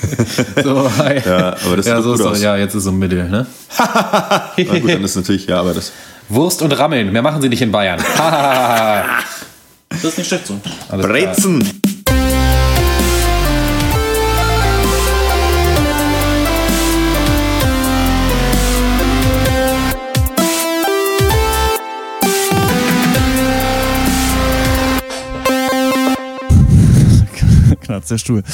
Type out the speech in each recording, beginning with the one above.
so, hi. Ja, aber das ja, sieht so gut ist aus. doch, ja, jetzt ist so ein Mittel, ne? Na gut, dann ist natürlich, ja, aber das. Wurst und Rammeln, mehr machen sie nicht in Bayern. das ist nicht schlecht so. Alles klar. Brezen! Knarzt der Stuhl.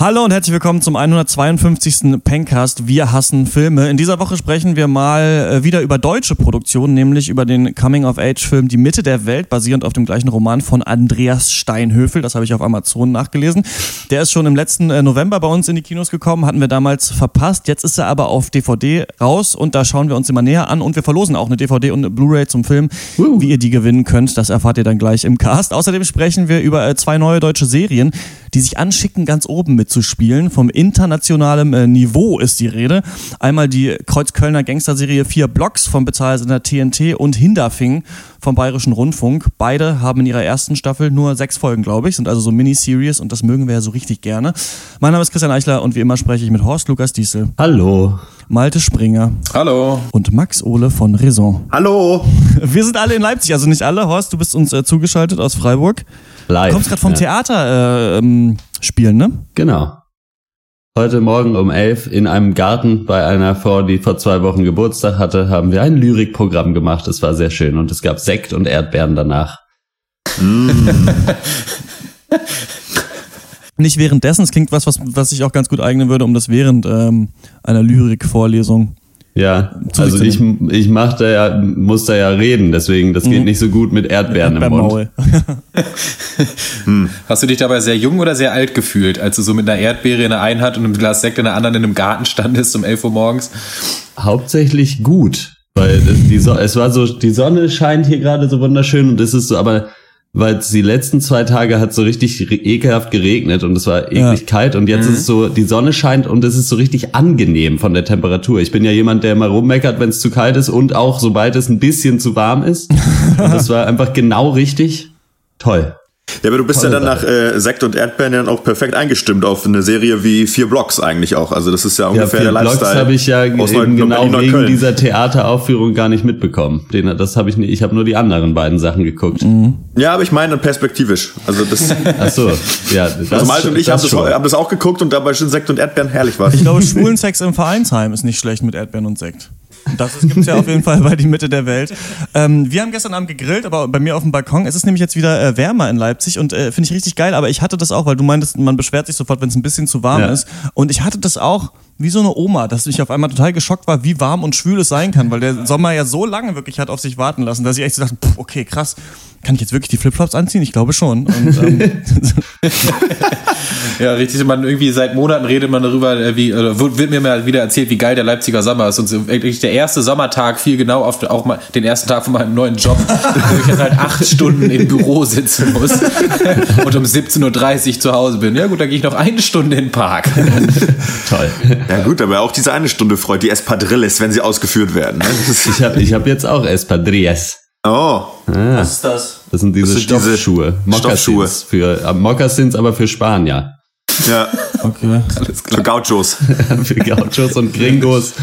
Hallo und herzlich willkommen zum 152. Pencast. Wir hassen Filme. In dieser Woche sprechen wir mal äh, wieder über deutsche Produktionen, nämlich über den Coming-of-Age-Film Die Mitte der Welt, basierend auf dem gleichen Roman von Andreas Steinhöfel. Das habe ich auf Amazon nachgelesen. Der ist schon im letzten äh, November bei uns in die Kinos gekommen, hatten wir damals verpasst. Jetzt ist er aber auf DVD raus und da schauen wir uns immer näher an und wir verlosen auch eine DVD und eine Blu-ray zum Film. Wie ihr die gewinnen könnt, das erfahrt ihr dann gleich im Cast. Außerdem sprechen wir über äh, zwei neue deutsche Serien, die sich anschicken, ganz oben mitzuspielen. Vom internationalen äh, Niveau ist die Rede. Einmal die Kreuzkölner Gangsterserie Vier Blocks vom Bezahlsender TNT und Hinterfing vom Bayerischen Rundfunk. Beide haben in ihrer ersten Staffel nur sechs Folgen, glaube ich, sind also so Miniseries und das mögen wir ja so richtig gerne. Mein Name ist Christian Eichler und wie immer spreche ich mit Horst Lukas Diesel, Hallo. Malte Springer Hallo. und Max Ole von Raison. Hallo! Wir sind alle in Leipzig, also nicht alle. Horst, du bist uns äh, zugeschaltet aus Freiburg. Live. Du kommst gerade vom ja. Theater äh, ähm, spielen, ne? Genau. Heute Morgen um elf in einem Garten bei einer Frau, die vor zwei Wochen Geburtstag hatte, haben wir ein Lyrikprogramm gemacht. Es war sehr schön und es gab Sekt und Erdbeeren danach. Nicht währenddessen, es klingt was, was, was sich auch ganz gut eignen würde, um das während ähm, einer Lyrikvorlesung. Ja, also ich, ich mach da ja, muss da ja reden, deswegen, das geht nicht so gut mit Erdbeeren im Mund. Maul. Hast du dich dabei sehr jung oder sehr alt gefühlt, als du so mit einer Erdbeere in der einen Hand und einem Glas Sekt in der anderen in einem Garten standest um 11 Uhr morgens? Hauptsächlich gut, weil die so es war so, die Sonne scheint hier gerade so wunderschön und es ist so, aber weil die letzten zwei Tage hat so richtig ekelhaft geregnet und es war eklig Ja. kalt und jetzt ist es so, die Sonne scheint und es ist so richtig angenehm von der Temperatur. Ich bin ja jemand, der immer rummeckert, wenn es zu kalt ist und auch sobald es ein bisschen zu warm ist. Und das war einfach genau richtig. Toll. Ja, aber du bist Tolle ja dann nach äh, Sekt und Erdbeeren ja dann auch perfekt eingestimmt auf eine Serie wie Vier Blocks eigentlich auch. Also das ist ja Ja, ungefähr vier der Blogs Lifestyle. habe ich ja aus eben genau Berlin, wegen dieser Theateraufführung gar nicht mitbekommen. Den, das habe ich nicht, ich habe nur die anderen beiden Sachen geguckt. Ja, aber ich meine perspektivisch. Also das, Ach so, ja. Das, also Malte und ich haben das hab das auch geguckt und dabei schon Sekt und Erdbeeren herrlich war. Ich glaube, Schwulensex im Vereinsheim ist nicht schlecht mit Erdbeeren und Sekt. Das gibt es ja auf jeden Fall bei die Mitte der Welt. Ähm, wir haben gestern Abend gegrillt, aber bei mir auf dem Balkon. Es ist nämlich jetzt wieder äh, wärmer in Leipzig und äh, finde ich richtig geil. Aber ich hatte das auch, weil du meintest, man beschwert sich sofort, wenn es ein bisschen zu warm Ja. ist. Und ich hatte das auch wie so eine Oma, dass ich auf einmal total geschockt war, wie warm und schwül es sein kann, weil der Sommer ja so lange wirklich hat auf sich warten lassen, dass ich echt so dachte, pff, okay, krass, kann ich jetzt wirklich die Flipflops anziehen? Ich glaube schon. Und, ähm, Ja, richtig. Man irgendwie seit Monaten redet man darüber, äh, wie, oder wird wird mir mal wieder erzählt, wie geil der Leipziger Sommer ist. Und so wirklich der erste Sommertag fiel genau auf auch mal den ersten Tag von meinem neuen Job, wo ich jetzt halt acht Stunden im Büro sitzen muss und um 17.30 Uhr zu Hause bin. Ja gut, dann gehe ich noch eine Stunde in den Park. Toll. Ja gut, aber auch diese eine Stunde freut die Espadrilles, wenn sie ausgeführt werden. ne? Ich habe ich hab jetzt auch Espadrilles. Oh, Was ist das? Das sind diese Das sind diese Stoffschuhe. Stoffschuhe. Mokassins für äh, Mokassins, aber für Spanier. ja, okay. Alles für Gauchos. für Gauchos und Gringos.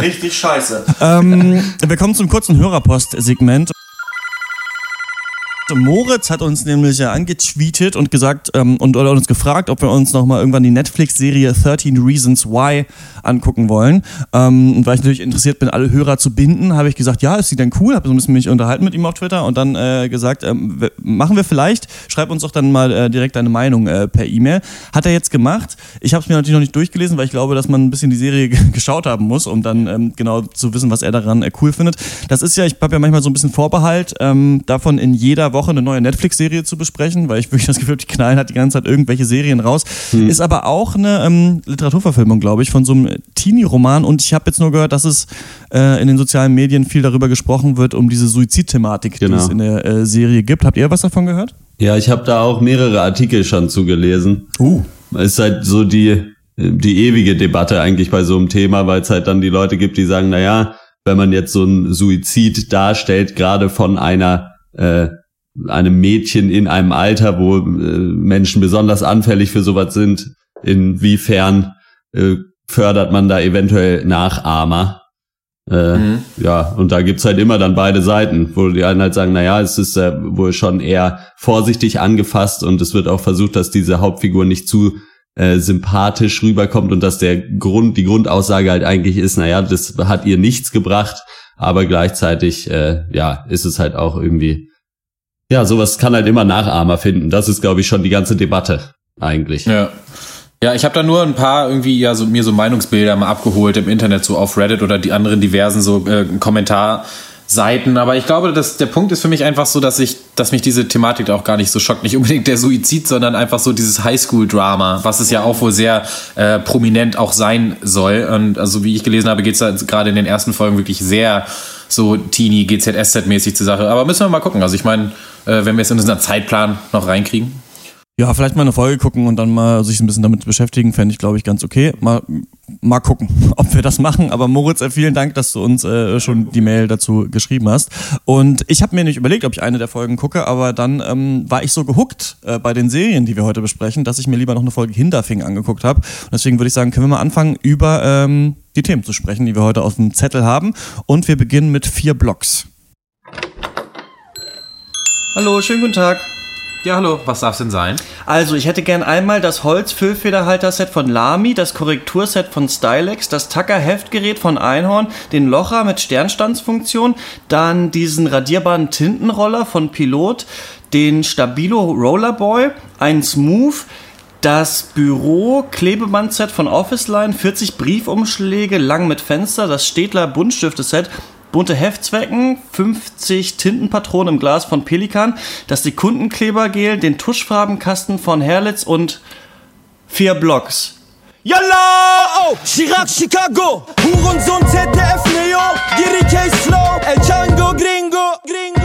Richtig scheiße. Ähm, wir kommen zum kurzen Hörerpost-Segment. Moritz hat uns nämlich ja angetweetet und gesagt ähm, und oder uns gefragt, ob wir uns noch mal irgendwann die Netflix-Serie 13 Reasons Why angucken wollen. Ähm, und weil ich natürlich interessiert bin, alle Hörer zu binden, habe ich gesagt, ja, ist sie denn cool? Habe so ein bisschen mich unterhalten mit ihm auf Twitter und dann äh, gesagt, ähm, machen wir vielleicht. Schreib uns doch dann mal äh, direkt deine Meinung äh, per E-Mail. Hat er jetzt gemacht. Ich habe es mir natürlich noch nicht durchgelesen, weil ich glaube, dass man ein bisschen die Serie geschaut haben muss, um dann ähm, genau zu wissen, was er daran äh, cool findet. Das ist ja, ich habe ja manchmal so ein bisschen Vorbehalt, ähm, davon in jeder Woche eine neue Netflix-Serie zu besprechen, weil ich wirklich das Gefühl habe, die knallen hat die ganze Zeit irgendwelche Serien raus. Ist aber auch eine ähm, Literaturverfilmung, glaube ich, von so einem Teenie-Roman und ich habe jetzt nur gehört, dass es äh, in den sozialen Medien viel darüber gesprochen wird, um diese Suizidthematik, die Genau. es in der äh, Serie gibt. Habt ihr was davon gehört? Ja, ich habe da auch mehrere Artikel schon zugelesen. Uh. Ist halt so die, die ewige Debatte eigentlich bei so einem Thema, weil es halt dann die Leute gibt, die sagen, na ja, wenn man jetzt so ein Suizid darstellt, gerade von einer äh, einem Mädchen in einem Alter, wo äh, Menschen besonders anfällig für sowas sind, inwiefern äh, fördert man da eventuell Nachahmer. Äh, mhm. Ja, und da gibt's halt immer dann beide Seiten, wo die einen halt sagen, naja, es ist äh, wohl schon eher vorsichtig angefasst und es wird auch versucht, dass diese Hauptfigur nicht zu äh, sympathisch rüberkommt und dass der Grund, die Grundaussage halt eigentlich ist, naja, das hat ihr nichts gebracht, aber gleichzeitig, äh, ja, ist es halt auch irgendwie, ja, sowas kann halt immer Nachahmer finden. Das ist, glaube ich, schon die ganze Debatte eigentlich. Ja. Ja, ich habe da nur ein paar irgendwie ja so mir so Meinungsbilder mal abgeholt im Internet so auf Reddit oder die anderen diversen so äh, Kommentarseiten, aber ich glaube, dass der Punkt ist für mich einfach so, dass ich dass mich diese Thematik auch gar nicht so schockt, nicht unbedingt der Suizid, sondern einfach so dieses Highschool Drama, was es ja auch wohl sehr äh, prominent auch sein soll und also wie ich gelesen habe, geht es da gerade in den ersten Folgen wirklich sehr so Teenie GZSZ mäßig zur Sache, aber müssen wir mal gucken. Also ich meine, wenn wir es in unseren Zeitplan noch reinkriegen, ja, vielleicht mal eine Folge gucken und dann mal sich ein bisschen damit beschäftigen, fände ich, glaube ich, ganz okay. Mal, mal gucken, ob wir das machen. Aber Moritz, äh, vielen Dank, dass du uns äh, schon die Mail dazu geschrieben hast. Und ich habe mir nicht überlegt, ob ich eine der Folgen gucke, aber dann ähm, war ich so gehuckt äh, bei den Serien, die wir heute besprechen, dass ich mir lieber noch eine Folge Hinterfing angeguckt habe. Und deswegen würde ich sagen, können wir mal anfangen, über ähm, die Themen zu sprechen, die wir heute auf dem Zettel haben. Und wir beginnen mit vier Blocks. Hallo, schönen guten Tag. Ja, hallo, was darf es denn sein? Also, ich hätte gern einmal das Holzfüllfederhalter-Set von Lamy, das Korrekturset von Stylex, das Tacker-Heftgerät von Einhorn, den Locher mit Sternstandsfunktion, dann diesen radierbaren Tintenroller von Pilot, den Stabilo Rollerboy, ein Smooth, das Büro Klebebandset von Office Line, 40 Briefumschläge lang mit Fenster, das Städtler Buntstifte-Set bunte Heftzwecken, 50 Tintenpatronen im Glas von Pelikan, das Sekundenklebergel, den Tuschfarbenkasten von Herlitz und vier Blocks. Yalla! Oh, Chirac, Chicago, Hurensohn, ZDF, Neo, Giri Case Flow, El Chango, Gringo, Gringo.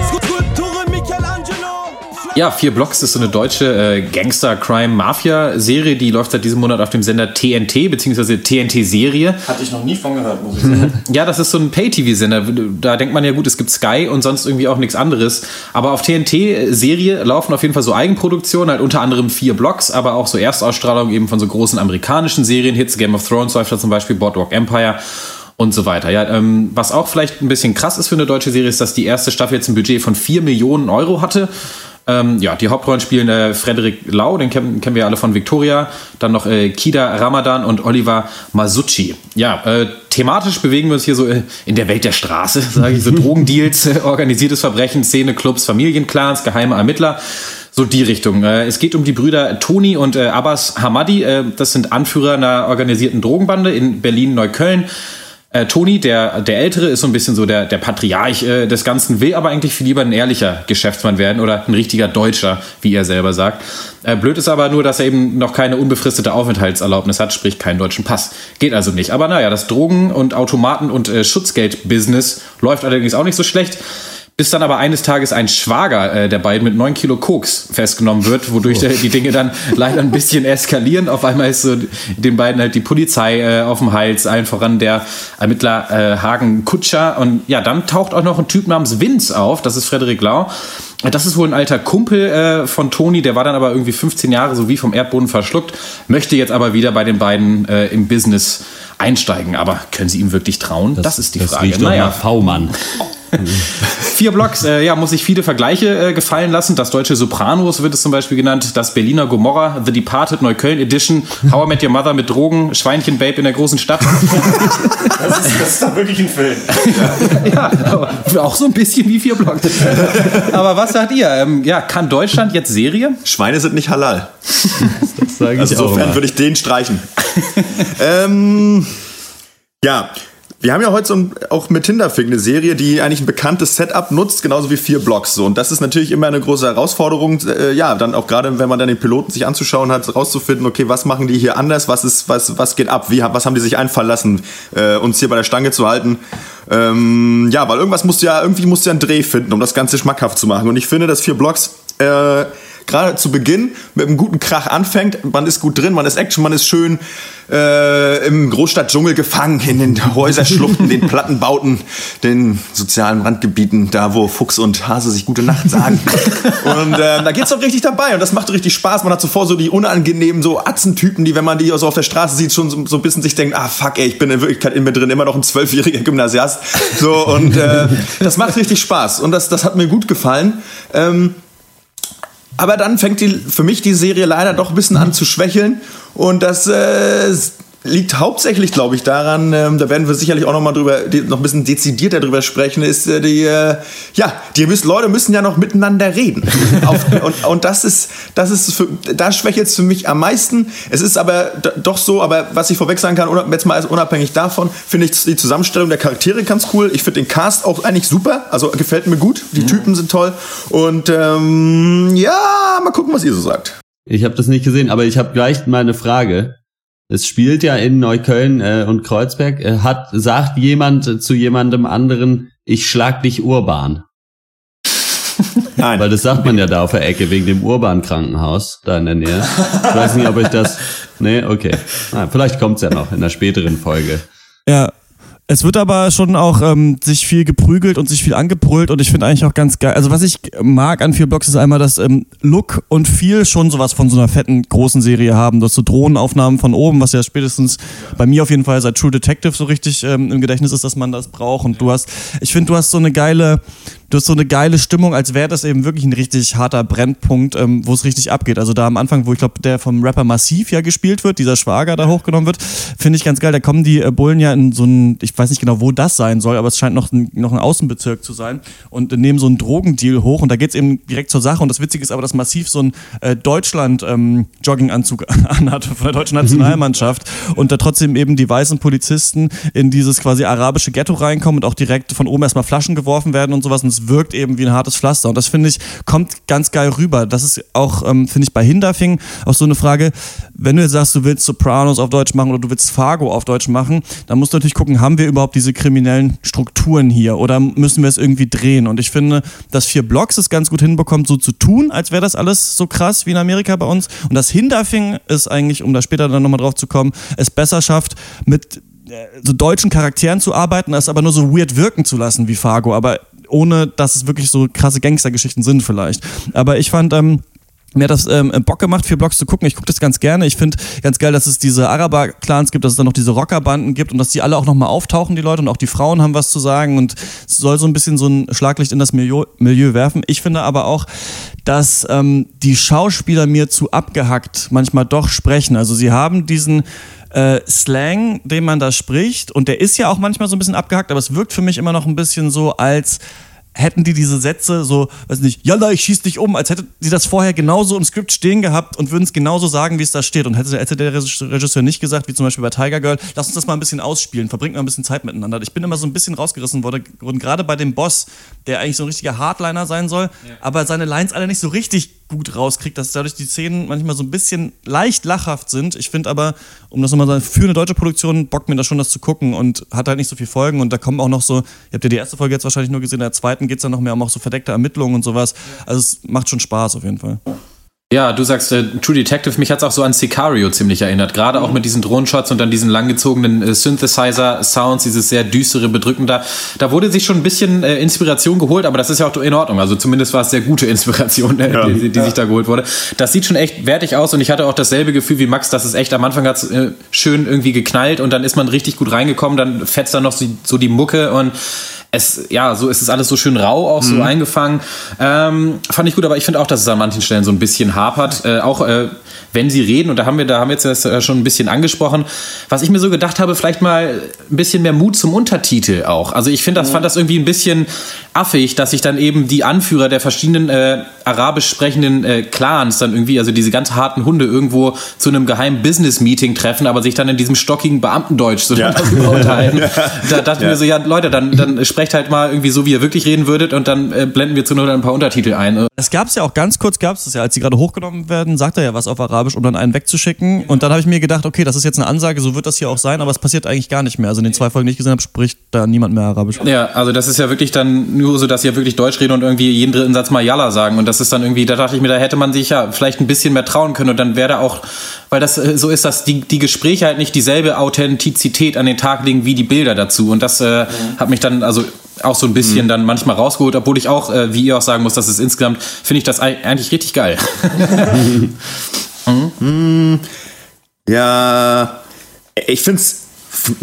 Ja, vier Blocks ist so eine deutsche äh, Gangster-Crime-Mafia-Serie, die läuft seit diesem Monat auf dem Sender TNT, beziehungsweise TNT-Serie. Hatte ich noch nie von gehört, muss ich sagen. Ja, das ist so ein Pay-TV-Sender. Da denkt man ja gut, es gibt Sky und sonst irgendwie auch nichts anderes. Aber auf TNT-Serie laufen auf jeden Fall so Eigenproduktionen, halt unter anderem vier Blocks, aber auch so Erstausstrahlungen eben von so großen amerikanischen Serienhits. Game of Thrones läuft da zum Beispiel, Boardwalk Empire und so weiter. Ja, ähm, was auch vielleicht ein bisschen krass ist für eine deutsche Serie, ist, dass die erste Staffel jetzt ein Budget von 4 Millionen Euro hatte. Ähm, ja, die Hauptrollen spielen äh, Frederik Lau, den kennen, kennen wir alle von Victoria, dann noch äh, Kida Ramadan und Oliver Masucci. Ja, äh, thematisch bewegen wir uns hier so äh, in der Welt der Straße, sage ich so, Drogendeals, äh, organisiertes Verbrechen, Szene, Clubs, Familienclans, geheime Ermittler. So die Richtung. Äh, Es geht um die Brüder Toni und Abbas Hamadi. Das sind Anführer einer organisierten Drogenbande in Berlin-Neukölln. Äh, Toni, der, der Ältere, ist so ein bisschen so der, der Patriarch äh, des Ganzen, will aber eigentlich viel lieber ein ehrlicher Geschäftsmann werden oder ein richtiger Deutscher, wie er selber sagt. Äh, blöd ist aber nur, dass er eben noch keine unbefristete Aufenthaltserlaubnis hat, sprich keinen deutschen Pass. Geht also nicht. Aber naja, das Drogen- und Automaten- und äh, Schutzgeld-Business läuft allerdings auch nicht so schlecht. Bis dann aber eines Tages ein Schwager äh, der beiden mit 9 Kilo Koks festgenommen wird, wodurch äh, die Dinge dann leider ein bisschen eskalieren. Auf einmal ist so den beiden halt die Polizei äh, auf dem Hals, allen voran der Ermittler äh, Hagen Kutscher. Und ja, dann taucht auch noch ein Typ namens Vince auf, das ist Frederik Lau. Das ist wohl ein alter Kumpel äh, von Toni, der war dann aber irgendwie 15 Jahre so wie vom Erdboden verschluckt, möchte jetzt aber wieder bei den beiden äh, im Business einsteigen. Aber können sie ihm wirklich trauen? Das, ist die das Frage. Riecht doch nach V-Mann. Vier Blocks, äh, ja, muss ich viele Vergleiche äh, gefallen lassen. Das deutsche Sopranos wird es zum Beispiel genannt, das Berliner Gomorra, The Departed Neukölln Edition, How I Met Your Mother mit Drogen, Schweinchen Babe in der großen Stadt. Das ist, das ist doch wirklich ein Film. ja, aber auch so ein bisschen wie vier Blocks. aber was sagt ihr? Ähm, ja, kann Deutschland jetzt Serie? Schweine sind nicht halal. Das sage ich Also insofern würde ich den streichen. ähm, ja, wir haben ja heute so ein, auch mit Tinderfig eine Serie, die eigentlich ein bekanntes Setup nutzt, genauso wie vier Blocks. So. Und das ist natürlich immer eine große Herausforderung, äh, ja, dann auch gerade, wenn man dann den Piloten sich anzuschauen hat, rauszufinden, okay, was machen die hier anders, was ist, was, was geht ab, wie, was haben die sich einfallen lassen, äh, uns hier bei der Stange zu halten. Ähm, ja, weil irgendwas musst du ja, irgendwie musst du ja einen Dreh finden, um das Ganze schmackhaft zu machen. Und ich finde, dass vier Blocks äh, gerade zu Beginn mit einem guten Krach anfängt. Man ist gut drin, man ist Action, man ist schön äh, im Großstadtdschungel gefangen, in den Häuserschluchten, den Plattenbauten, den sozialen Randgebieten, da wo Fuchs und Hase sich gute Nacht sagen. und äh, da geht's doch richtig dabei und das macht richtig Spaß. Man hat zuvor so die unangenehmen so Atzentypen, die, wenn man die so auf der Straße sieht, schon so, so ein bisschen sich denkt, ah fuck, ey, ich bin in Wirklichkeit in mir drin immer noch ein zwölfjähriger Gymnasiast. So und äh, das macht richtig Spaß und das, das hat mir gut gefallen. Ähm, aber dann fängt die, für mich die Serie leider doch ein bisschen an zu schwächeln. Und das äh, liegt hauptsächlich, glaube ich, daran, ähm, da werden wir sicherlich auch noch mal drüber, noch ein bisschen dezidierter drüber sprechen, ist äh, die, äh, ja, die müssen, Leute müssen ja noch miteinander reden. Auf, und, und das ist, das ist, für, da schwächelt es für mich am meisten. Es ist aber doch so, aber was ich vorweg sagen kann, jetzt mal als unabhängig davon, finde ich die Zusammenstellung der Charaktere ganz cool. Ich finde den Cast auch eigentlich super, also gefällt mir gut. Die Typen sind toll. Und ähm, ja, mal gucken, was ihr so sagt. Ich habe das nicht gesehen, aber ich habe gleich mal eine Frage. Es spielt ja in Neukölln äh, und Kreuzberg. Äh, hat sagt jemand äh, zu jemandem anderen, ich schlag dich urban? Nein. Weil das sagt man ja da auf der Ecke wegen dem urban Krankenhaus da in der Nähe. Ich weiß nicht, ob ich das. Nee, okay. Ah, vielleicht kommt's ja noch in einer späteren Folge. Ja. Es wird aber schon auch ähm, sich viel geprügelt und sich viel angebrüllt und ich finde eigentlich auch ganz geil. Also was ich mag an vier Blocks ist einmal, dass ähm, Look und viel schon sowas von so einer fetten großen Serie haben. Du hast so Drohnenaufnahmen von oben, was ja spätestens bei mir auf jeden Fall seit True Detective so richtig ähm, im Gedächtnis ist, dass man das braucht. Und du hast, ich finde, du hast so eine geile, du hast so eine geile Stimmung, als wäre das eben wirklich ein richtig harter Brennpunkt, ähm, wo es richtig abgeht. Also da am Anfang, wo ich glaube, der vom Rapper Massiv ja gespielt wird, dieser Schwager da hochgenommen wird, finde ich ganz geil. Da kommen die äh, Bullen ja in so ein, ich weiß nicht genau, wo das sein soll, aber es scheint noch ein, noch ein Außenbezirk zu sein und nehmen so einen Drogendeal hoch und da geht es eben direkt zur Sache. Und das Witzige ist aber, dass Massiv so einen äh, Deutschland-Jogginganzug anhat von der deutschen Nationalmannschaft und da trotzdem eben die weißen Polizisten in dieses quasi arabische Ghetto reinkommen und auch direkt von oben erstmal Flaschen geworfen werden und sowas und es wirkt eben wie ein hartes Pflaster. Und das finde ich, kommt ganz geil rüber. Das ist auch, ähm, finde ich, bei Hinterfing auch so eine Frage, wenn du jetzt sagst, du willst Sopranos auf Deutsch machen oder du willst Fargo auf Deutsch machen, dann musst du natürlich gucken, haben wir überhaupt diese kriminellen Strukturen hier oder müssen wir es irgendwie drehen? Und ich finde, dass vier Blocks es ganz gut hinbekommt, so zu tun, als wäre das alles so krass wie in Amerika bei uns. Und das Hinterfing ist eigentlich, um da später dann nochmal drauf zu kommen, es besser schafft, mit äh, so deutschen Charakteren zu arbeiten, das aber nur so weird wirken zu lassen wie Fargo, aber ohne, dass es wirklich so krasse Gangstergeschichten sind vielleicht. Aber ich fand, ähm, mir hat das ähm, Bock gemacht, vier Blocks zu gucken. Ich gucke das ganz gerne. Ich finde ganz geil, dass es diese Araber-Clans gibt, dass es dann noch diese Rockerbanden gibt und dass die alle auch nochmal auftauchen, die Leute. Und auch die Frauen haben was zu sagen und soll so ein bisschen so ein Schlaglicht in das Milieu, Milieu werfen. Ich finde aber auch, dass ähm, die Schauspieler mir zu abgehackt manchmal doch sprechen. Also sie haben diesen äh, Slang, den man da spricht und der ist ja auch manchmal so ein bisschen abgehackt, aber es wirkt für mich immer noch ein bisschen so, als hätten die diese Sätze so, weiß nicht, Jalla, ich schieß dich um, als hätte die das vorher genauso im Skript stehen gehabt und würden es genauso sagen, wie es da steht. Und hätte, hätte der Regisseur nicht gesagt, wie zum Beispiel bei Tiger Girl, lass uns das mal ein bisschen ausspielen, verbringt mal ein bisschen Zeit miteinander. Ich bin immer so ein bisschen rausgerissen worden, gerade bei dem Boss, der eigentlich so ein richtiger Hardliner sein soll, aber seine Lines alle nicht so richtig gut rauskriegt, dass dadurch die Szenen manchmal so ein bisschen leicht lachhaft sind. Ich finde aber, um das nochmal zu sagen, für eine deutsche Produktion bockt mir das schon, das zu gucken und hat halt nicht so viel Folgen und da kommen auch noch so, ihr habt ja die erste Folge jetzt wahrscheinlich nur gesehen, in der zweiten geht es dann noch mehr um auch so verdeckte Ermittlungen und sowas. Also es macht schon Spaß auf jeden Fall. Ja, du sagst äh, True Detective, mich hat's auch so an Sicario ziemlich erinnert. Gerade auch mit diesen Drohnenshots und dann diesen langgezogenen äh, Synthesizer-Sounds, dieses sehr düstere, bedrückende. Da wurde sich schon ein bisschen äh, Inspiration geholt, aber das ist ja auch in Ordnung. Also zumindest war es sehr gute Inspiration, äh, Ja. die, die sich da geholt wurde. Das sieht schon echt wertig aus und ich hatte auch dasselbe Gefühl wie Max, dass es echt am Anfang hat's äh, schön irgendwie geknallt und dann ist man richtig gut reingekommen, dann fetzt dann noch so die Mucke und es, ja, so ist es alles so schön rau, auch so eingefangen. Ähm, fand ich gut, aber ich finde auch, dass es an manchen Stellen so ein bisschen hapert. Äh, auch äh, wenn sie reden, und da haben wir, da haben wir jetzt das äh, schon ein bisschen angesprochen, was ich mir so gedacht habe, vielleicht mal ein bisschen mehr Mut zum Untertitel auch. Also ich finde das, fand das irgendwie ein bisschen affig, dass sich dann eben die Anführer der verschiedenen äh, arabisch sprechenden äh, Clans dann irgendwie, also diese ganz harten Hunde irgendwo zu einem geheimen Business-Meeting treffen, aber sich dann in diesem stockigen Beamtendeutsch so Ja. darüber unterhalten. Da dachte ich Ja. mir so, ja, Leute, dann, dann sprecht halt mal irgendwie so, wie ihr wirklich reden würdet und dann äh, blenden wir zu nur ein paar Untertitel ein. Das gab es ja auch ganz kurz, gab es das ja, als sie gerade hochgenommen werden, sagt er ja was auf Arabisch, um dann einen wegzuschicken. Und dann habe ich mir gedacht, okay, das ist jetzt eine Ansage, so wird das hier auch sein, aber es passiert eigentlich gar nicht mehr. Also in den zwei Folgen, die ich gesehen habe, spricht da niemand mehr Arabisch. Ja, also das ist ja wirklich dann nur so, dass sie ja wirklich Deutsch reden und irgendwie jeden dritten Satz mal Yalla sagen. Und das ist dann irgendwie, da dachte ich mir, da hätte man sich ja vielleicht ein bisschen mehr trauen können und dann wäre da auch, weil das äh, so ist, dass die, die Gespräche halt nicht dieselbe Authentizität an den Tag legen wie die Bilder dazu. Und das äh, hat mich dann also auch so ein bisschen Mhm. dann manchmal rausgeholt, obwohl ich auch, äh, wie ihr auch sagen muss, dass es insgesamt, finde ich das ei- eigentlich richtig geil. Ja, ich find's.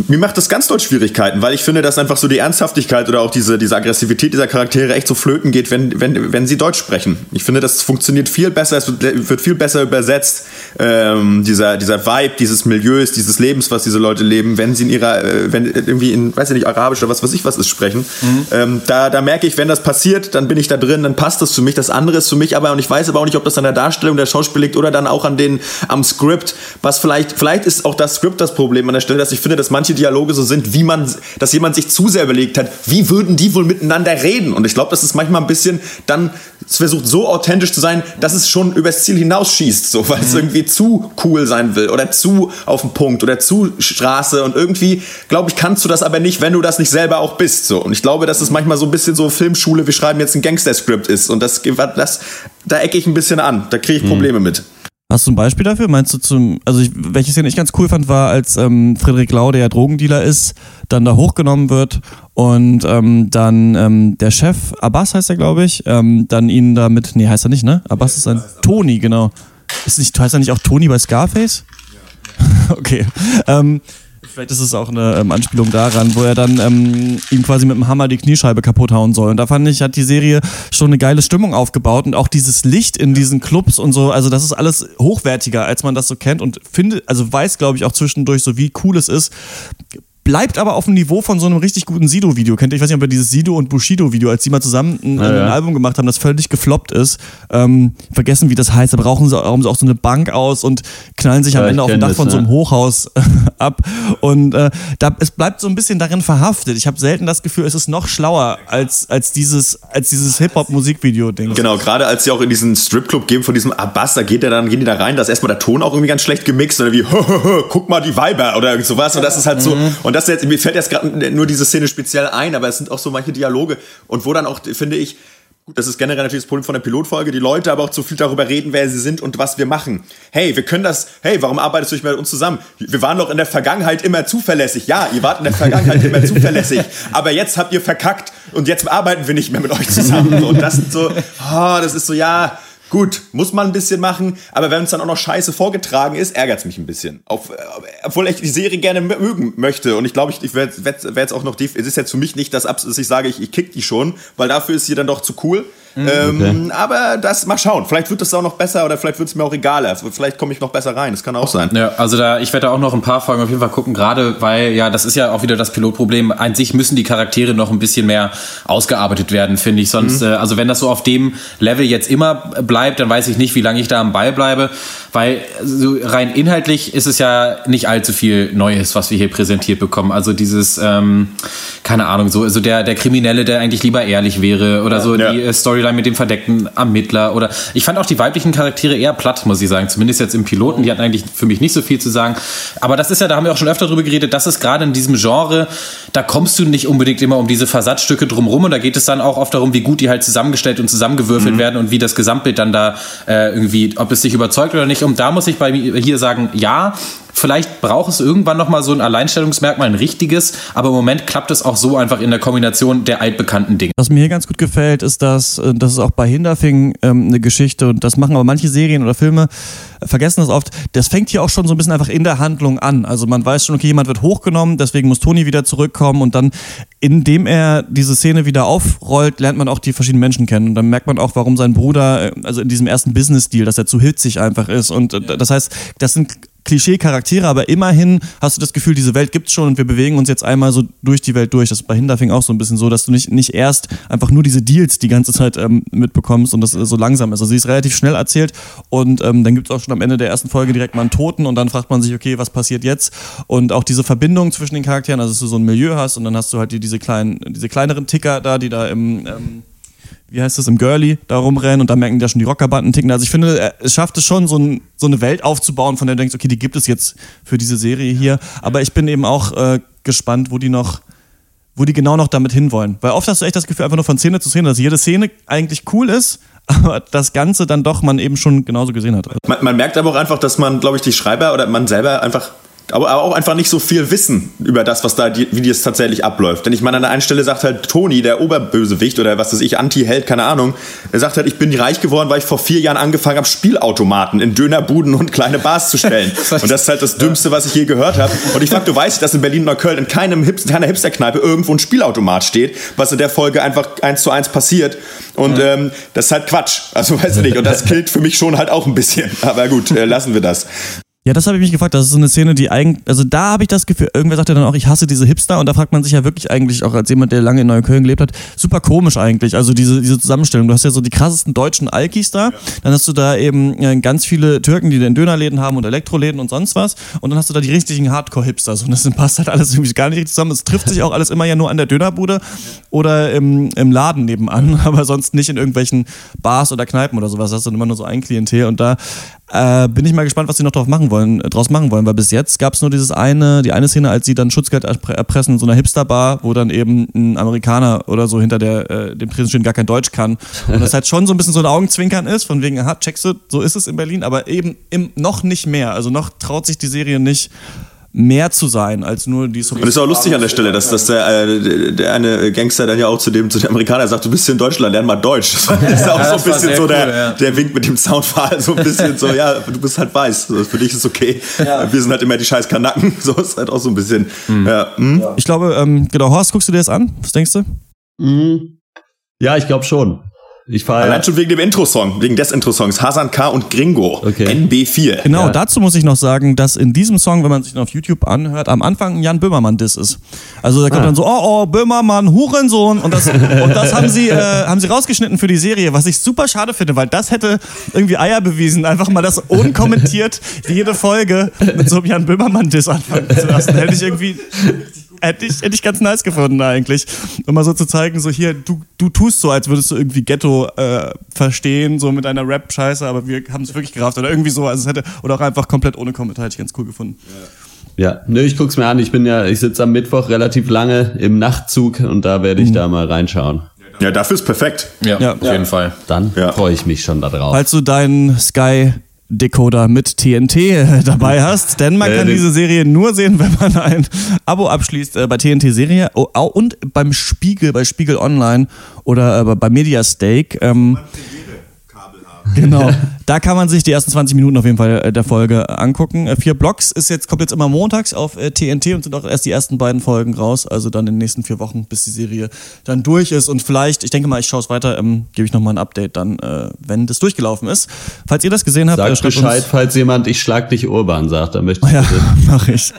Mir macht das ganz doll Schwierigkeiten, weil ich finde, dass einfach so die Ernsthaftigkeit oder auch diese, diese Aggressivität dieser Charaktere echt so flöten geht, wenn, wenn, wenn sie Deutsch sprechen. Ich finde, das funktioniert viel besser, es wird, wird viel besser übersetzt, ähm, dieser, dieser Vibe dieses Milieus, dieses Lebens, was diese Leute leben, wenn sie in ihrer, äh, wenn irgendwie in, weiß ich nicht, Arabisch oder was weiß ich was ist, sprechen. Ähm, da, da merke ich, wenn das passiert, dann bin ich da drin, dann passt das für mich. Das andere ist für mich aber, und ich weiß aber auch nicht, ob das an der Darstellung der Schauspieler liegt oder dann auch an den, am Skript, was vielleicht, vielleicht ist auch das Skript das Problem an der Stelle, dass ich finde, dass manche Dialoge so sind, wie man, dass jemand sich zu sehr überlegt hat, wie würden die wohl miteinander reden? Und ich glaube, das ist manchmal ein bisschen dann versucht so authentisch zu sein, dass es schon übers Ziel hinausschießt, so, weil es irgendwie zu cool sein will oder zu auf den Punkt oder zu Straße und irgendwie, glaube ich, kannst du das aber nicht, wenn du das nicht selber auch bist, so. Und ich glaube, dass es manchmal so ein bisschen so Filmschule, wir schreiben jetzt ein Gangster-Skript ist und das, das da ecke ich ein bisschen an, da kriege ich Probleme mit. Hast du ein Beispiel dafür? Meinst du zum, also ich, welche Szene ich ganz cool fand, war, als ähm, Friedrich Lau, der ja Drogendealer ist, dann da hochgenommen wird und ähm, dann ähm, der Chef, Abbas heißt er, glaube ich, ähm, dann ihn damit, nee, heißt er nicht, ne? Abbas ist ein Toni, genau. Ist nicht, heißt er nicht auch Toni bei Scarface? okay. Ähm, Vielleicht ist es auch eine ähm, Anspielung daran, wo er dann ähm, ihm quasi mit dem Hammer die Kniescheibe kaputt hauen soll. Und da fand ich, hat die Serie schon eine geile Stimmung aufgebaut und auch dieses Licht in diesen Clubs und so, also das ist alles hochwertiger, als man das so kennt und finde, also weiß, glaube ich, auch zwischendurch so, wie cool es ist. Bleibt aber auf dem Niveau von so einem richtig guten Sido-Video. Kennt ihr, ich weiß nicht, ob ihr dieses Sido und Bushido-Video, als die mal zusammen ein, Ja, ein ja. Album gemacht haben, das völlig gefloppt ist. Ähm, vergessen, wie das heißt. Da brauchen sie, rauben sie auch so eine Bank aus und knallen sich am Ja, ich Ende auf dem Dach das, von so ja. einem Hochhaus ab. Und äh, da, es bleibt so ein bisschen darin verhaftet. Ich habe selten das Gefühl, es ist noch schlauer als, als dieses, als dieses Hip-Hop-Musikvideo-Ding. Genau, gerade als sie auch in diesen Stripclub gehen von diesem Abbas, da geht er dann, gehen die da rein, da ist erstmal der Ton auch irgendwie ganz schlecht gemixt oder wie, guck mal die Weiber oder irgend sowas. Und das ist halt so, und das jetzt, mir fällt jetzt gerade nur diese Szene speziell ein, aber es sind auch so manche Dialoge und wo dann auch, finde ich, Gut, das ist generell natürlich das Problem von der Pilotfolge, die Leute aber auch zu viel darüber reden, wer sie sind und was wir machen. Hey, wir können das, hey, warum arbeitest du nicht mit uns zusammen? Wir waren doch in der Vergangenheit immer zuverlässig. Ja, ihr wart in der Vergangenheit immer zuverlässig. Aber jetzt habt ihr verkackt und jetzt arbeiten wir nicht mehr mit euch zusammen. Und das sind so, oh, das ist so, ja, gut, muss man ein bisschen machen, aber wenn es dann auch noch scheiße vorgetragen ist, ärgert es mich ein bisschen. Auf, äh, obwohl ich die Serie gerne mögen möchte und ich glaube, ich, ich werde werd, werd jetzt auch noch, die, es ist jetzt für mich nicht das, Abs- dass ich sage, ich, ich kick die schon, weil dafür ist sie dann doch zu cool. Ähm, aber das, mal schauen. Vielleicht wird es auch noch besser oder vielleicht wird es mir auch egaler. Vielleicht komme ich noch besser rein. Das kann auch sein. Ja, also da, ich werde da auch noch ein paar Folgen auf jeden Fall gucken, gerade weil, ja, das ist ja auch wieder das Pilotproblem. An sich müssen die Charaktere noch ein bisschen mehr ausgearbeitet werden, finde ich. Sonst, äh, also wenn das so auf dem Level jetzt immer bleibt, dann weiß ich nicht, wie lange ich da am Ball bleibe. Weil so rein inhaltlich ist es ja nicht allzu viel Neues, was wir hier präsentiert bekommen. Also dieses, ähm, keine Ahnung, so, also der, der Kriminelle, der eigentlich lieber ehrlich wäre oder so Ja. die äh, Storyline mit dem verdeckten Ermittler oder ich fand auch die weiblichen Charaktere eher platt, muss ich sagen. Zumindest jetzt im Piloten, die hatten eigentlich für mich nicht so viel zu sagen. Aber das ist ja, da haben wir auch schon öfter drüber geredet, das ist gerade in diesem Genre, da kommst du nicht unbedingt immer um diese Versatzstücke drumrum und da geht es dann auch oft darum, wie gut die halt zusammengestellt und zusammengewürfelt werden und wie das Gesamtbild dann da äh, irgendwie, ob es dich überzeugt oder nicht. Und da muss ich bei mir hier sagen, ja, Vielleicht braucht es irgendwann noch mal so ein Alleinstellungsmerkmal, ein richtiges, aber im Moment klappt es auch so einfach in der Kombination der altbekannten Dinge. Was mir hier ganz gut gefällt, ist, dass äh, das ist auch bei Hinterfing ähm, eine Geschichte und das machen aber manche Serien oder Filme äh, vergessen das oft. Das fängt hier auch schon so ein bisschen einfach in der Handlung an. Also man weiß schon, okay, jemand wird hochgenommen, deswegen muss Toni wieder zurückkommen und dann, indem er diese Szene wieder aufrollt, lernt man auch die verschiedenen Menschen kennen und dann merkt man auch, warum sein Bruder, äh, also in diesem ersten Business-Deal, dass er zu hitzig einfach ist und äh, das heißt, das sind Klischee-Charaktere, aber immerhin hast du das Gefühl, diese Welt gibt's schon und wir bewegen uns jetzt einmal so durch die Welt durch. Das ist bei Hinterfing auch so ein bisschen so, dass du nicht, nicht erst einfach nur diese Deals die ganze Zeit ähm, mitbekommst und das so langsam ist. Also sie ist relativ schnell erzählt und ähm, dann gibt's auch schon am Ende der ersten Folge direkt mal einen Toten und dann fragt man sich, okay, was passiert jetzt? Und auch diese Verbindung zwischen den Charakteren, also dass du so ein Milieu hast und dann hast du halt die, diese kleinen, diese kleineren Ticker da, die da im ähm, wie heißt das, im Girly da rumrennen und da merken die ja schon die Rockerbanden ticken. Also ich finde, er- es schafft es schon, so, ein, so eine Welt aufzubauen, von der du denkst, okay, die gibt es jetzt für diese Serie hier. Aber ich bin eben auch äh, gespannt, wo die noch, wo die genau noch damit hinwollen. Weil oft hast du echt das Gefühl, einfach nur von Szene zu Szene, dass jede Szene eigentlich cool ist, aber das Ganze dann doch man eben schon genauso gesehen hat. Man, man merkt aber auch einfach, dass man, glaube ich, die Schreiber oder man selber einfach aber, aber auch einfach nicht so viel wissen über das, was da, die, wie das tatsächlich abläuft. Denn ich meine, an der einen Stelle sagt halt Toni, der Oberbösewicht oder was weiß ich, Anti-Held, keine Ahnung, er sagt halt, ich bin reich geworden, weil ich vor vier Jahren angefangen habe, Spielautomaten in Dönerbuden und kleine Bars zu stellen. und das ist halt das Dümmste, was ich je gehört habe. Und ich frage, du weißt, dass in Berlin-Neukölln in keinem Hipster, keiner Hipsterkneipe irgendwo ein Spielautomat steht, was in der Folge einfach eins zu eins passiert. Und ähm, das ist halt Quatsch. Also weiß ich nicht. Und das killt für mich schon halt auch ein bisschen. Aber gut, äh, lassen wir das. Ja, das habe ich mich gefragt. Das ist so eine Szene, die eigentlich, also da habe ich das Gefühl, irgendwer sagt ja dann auch, ich hasse diese Hipster und da fragt man sich ja wirklich eigentlich auch als jemand, der lange in Neukölln gelebt hat, super komisch eigentlich. Also diese, diese Zusammenstellung. Du hast ja so die krassesten deutschen Alkis da, dann hast du da eben äh, ganz viele Türken, die den Dönerläden haben und Elektroläden und sonst was und dann hast du da die richtigen Hardcore-Hipsters und das passt halt alles irgendwie gar nicht richtig zusammen. Es trifft sich auch alles immer ja nur an der Dönerbude oder im, im Laden nebenan, aber sonst nicht in irgendwelchen Bars oder Kneipen oder sowas. Das ist dann immer nur so ein Klientel und da äh, bin ich mal gespannt, was sie noch drauf machen wollen, äh, draus machen wollen, weil bis jetzt gab es nur dieses eine, die eine Szene, als sie dann Schutzgeld erpre- erpressen in so einer Hipsterbar, wo dann eben ein Amerikaner oder so hinter der, äh, dem Tresen steht gar kein Deutsch kann. Und das halt schon so ein bisschen so ein Augenzwinkern ist, von wegen, aha, checkst du, so ist es in Berlin, aber eben im, noch nicht mehr. Also noch traut sich die Serie nicht mehr zu sein als nur die Und es ist auch lustig an der Stelle, dass, dass der, äh, der eine Gangster dann ja auch zu dem, zu dem Amerikaner sagt, du bist hier in Deutschland, lern mal Deutsch. Das ist auch Ja, so ein war bisschen so der, cool, ja. der Wink mit dem Soundfall, so ein bisschen so, ja, du bist halt weiß, so, für dich ist okay. Wir sind halt immer die scheiß Kanaken, so ist halt auch so ein bisschen, ja, hm. Ich glaube, ähm, genau, Horst, guckst du dir das an? Was denkst du? Mhm. Ja, ich glaube schon. Ich fahre Allein schon wegen dem Intro-Song, wegen des Intro-Songs, Hasan K. und Gringo, Okay. NB4. Genau, Ja. dazu muss ich noch sagen, dass in diesem Song, wenn man sich den auf YouTube anhört, am Anfang ein Jan Böhmermann-Diss ist. Also da kommt Ah. dann so, oh, oh, Böhmermann, Hurensohn. Und das, und das haben sie, äh, haben sie rausgeschnitten für die Serie, was ich super schade finde, weil das hätte irgendwie Eier bewiesen, einfach mal das unkommentiert jede Folge mit so einem Jan Böhmermann-Diss anfangen zu lassen. Hätte ich irgendwie. Hätte ich, hätte ich ganz nice gefunden eigentlich. Um mal so zu zeigen, so hier, du, du tust so, als würdest du irgendwie Ghetto äh, verstehen, so mit deiner Rap-Scheiße, aber wir haben es wirklich gerafft oder irgendwie so. Also es hätte, oder auch einfach komplett ohne Kommentar, hätte ich ganz cool gefunden. Ja, nö, ich guck's mir an. Ich bin ja, ich sitze am Mittwoch relativ lange im Nachtzug und da werde ich da mal reinschauen. Ja, dafür ist perfekt. Ja, Ja. auf jeden Fall. Dann Ja. freue ich mich schon darauf. Falls du deinen Sky Decoder mit TNT äh, dabei hast, denn man kann diese Serie nur sehen, wenn man ein Abo abschließt äh, bei TNT Serie oh, und beim Spiegel, bei Spiegel Online oder äh, bei Mediastake. Ähm, Genau. Da kann man sich die ersten 20 Minuten auf jeden Fall äh, der Folge angucken. Äh, Vier Blocks ist jetzt, kommt jetzt immer montags auf äh, TNT und sind auch erst die ersten beiden Folgen raus. Also dann in den nächsten vier Wochen, bis die Serie dann durch ist. Und vielleicht, ich denke mal, ich schaue es weiter, ähm, gebe ich nochmal ein Update dann, äh, wenn das durchgelaufen ist. Falls ihr das gesehen habt, äh, Sag schreibt Bescheid, uns. falls jemand ich schlag dich urban sagt, dann möchte ich Ja, mach ich.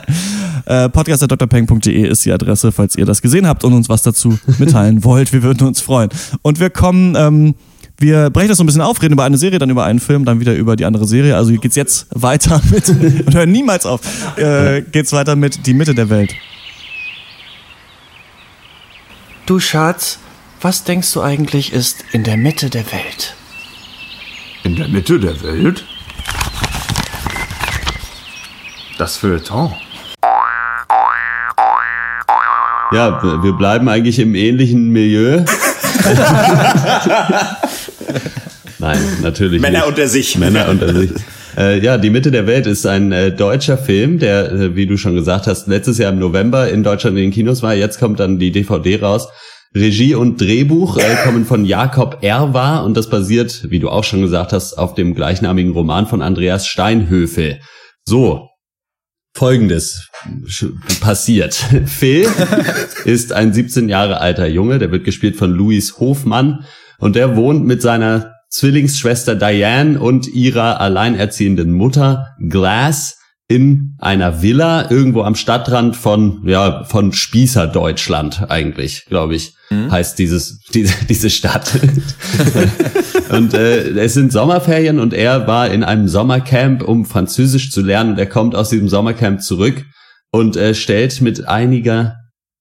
Äh, Podcast.drpeng.de ist die Adresse, falls ihr das gesehen habt und uns was dazu mitteilen wollt. Wir würden uns freuen. Und wir kommen, ähm, wir brechen das so ein bisschen auf, reden über eine Serie, dann über einen Film, dann wieder über die andere Serie. Also geht's jetzt weiter mit, und hören niemals auf, äh, geht's weiter mit Die Mitte der Welt. Du Schatz, was denkst du eigentlich ist in der Mitte der Welt? In der Mitte der Welt? Das Feuilleton. Ja, wir wir bleiben eigentlich im ähnlichen Milieu. Nein, natürlich Männer nicht. unter sich. Männer unter sich. Äh, ja, Die Mitte der Welt ist ein äh, deutscher Film, der, äh, wie du schon gesagt hast, letztes Jahr im November in Deutschland in den Kinos war. Jetzt kommt dann die DVD raus. Regie und Drehbuch äh, kommen von Jakob Erwa und das basiert, wie du auch schon gesagt hast, auf dem gleichnamigen Roman von Andreas Steinhöfel. So, Folgendes passiert. Phil ist ein 17 Jahre alter Junge, der wird gespielt von Luis Hofmann und der wohnt mit seiner Zwillingsschwester Diane und ihrer alleinerziehenden Mutter Glass in einer Villa irgendwo am Stadtrand von ja von Spießer Deutschland eigentlich, glaube ich, mhm. heißt dieses diese, diese Stadt. und äh, es sind Sommerferien und er war in einem Sommercamp, um Französisch zu lernen. Und er kommt aus diesem Sommercamp zurück und äh, stellt mit einiger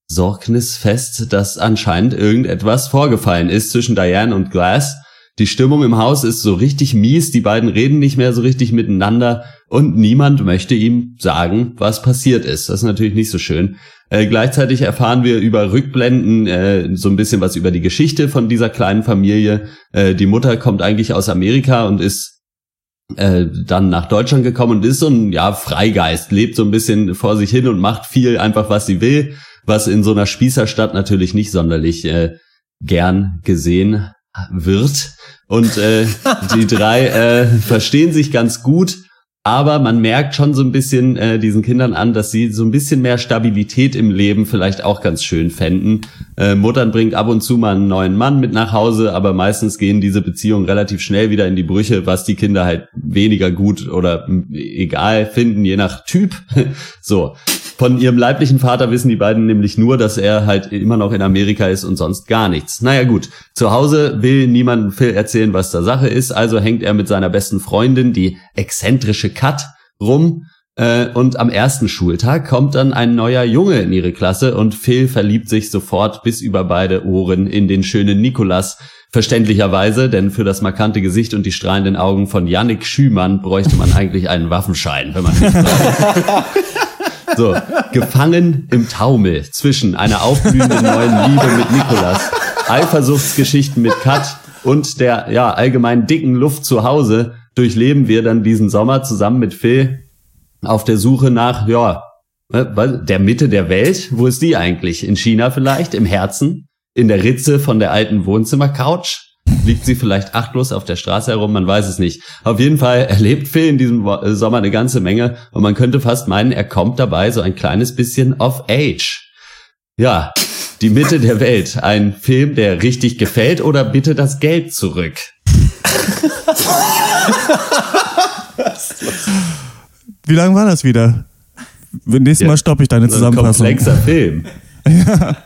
Sorgnis fest, dass anscheinend irgendetwas vorgefallen ist zwischen Diane und Glass. Die Stimmung im Haus ist so richtig mies, die beiden reden nicht mehr so richtig miteinander und niemand möchte ihm sagen, was passiert ist. Das ist natürlich nicht so schön. Äh, gleichzeitig erfahren wir über Rückblenden äh, so ein bisschen was über die Geschichte von dieser kleinen Familie. Äh, die Mutter kommt eigentlich aus Amerika und ist äh, dann nach Deutschland gekommen und ist so ein ja Freigeist, lebt so ein bisschen vor sich hin und macht viel einfach was sie will was in so einer Spießerstadt natürlich nicht sonderlich äh, gern gesehen wird. Und äh, die drei äh, verstehen sich ganz gut, aber man merkt schon so ein bisschen äh, diesen Kindern an, dass sie so ein bisschen mehr Stabilität im Leben vielleicht auch ganz schön fänden. Äh, Muttern bringt ab und zu mal einen neuen Mann mit nach Hause, aber meistens gehen diese Beziehungen relativ schnell wieder in die Brüche, was die Kinder halt weniger gut oder egal finden, je nach Typ. so. Von ihrem leiblichen Vater wissen die beiden nämlich nur, dass er halt immer noch in Amerika ist und sonst gar nichts. Naja gut, zu Hause will niemandem Phil erzählen, was da Sache ist, also hängt er mit seiner besten Freundin, die exzentrische Kat, rum. Äh, und am ersten Schultag kommt dann ein neuer Junge in ihre Klasse und Phil verliebt sich sofort bis über beide Ohren in den schönen Nikolas, Verständlicherweise, denn für das markante Gesicht und die strahlenden Augen von Yannick Schümann bräuchte man eigentlich einen Waffenschein, wenn man nicht. So, gefangen im Taumel zwischen einer aufblühenden neuen Liebe mit Nikolas, Eifersuchtsgeschichten mit Kat und der ja allgemein dicken Luft zu Hause durchleben wir dann diesen Sommer zusammen mit Phil auf der Suche nach ja der Mitte der Welt. Wo ist die eigentlich? In China vielleicht? Im Herzen? In der Ritze von der alten Wohnzimmercouch? Liegt sie vielleicht achtlos auf der Straße herum? Man weiß es nicht. Auf jeden Fall erlebt Phil in diesem äh, Sommer eine ganze Menge und man könnte fast meinen, er kommt dabei so ein kleines bisschen of age. Ja, die Mitte der Welt. Ein Film, der richtig gefällt oder bitte das Geld zurück? Wie lang war das wieder? Nächstes ja, Mal stoppe ich deine Zusammenfassung. Ein komplexer Film. ja.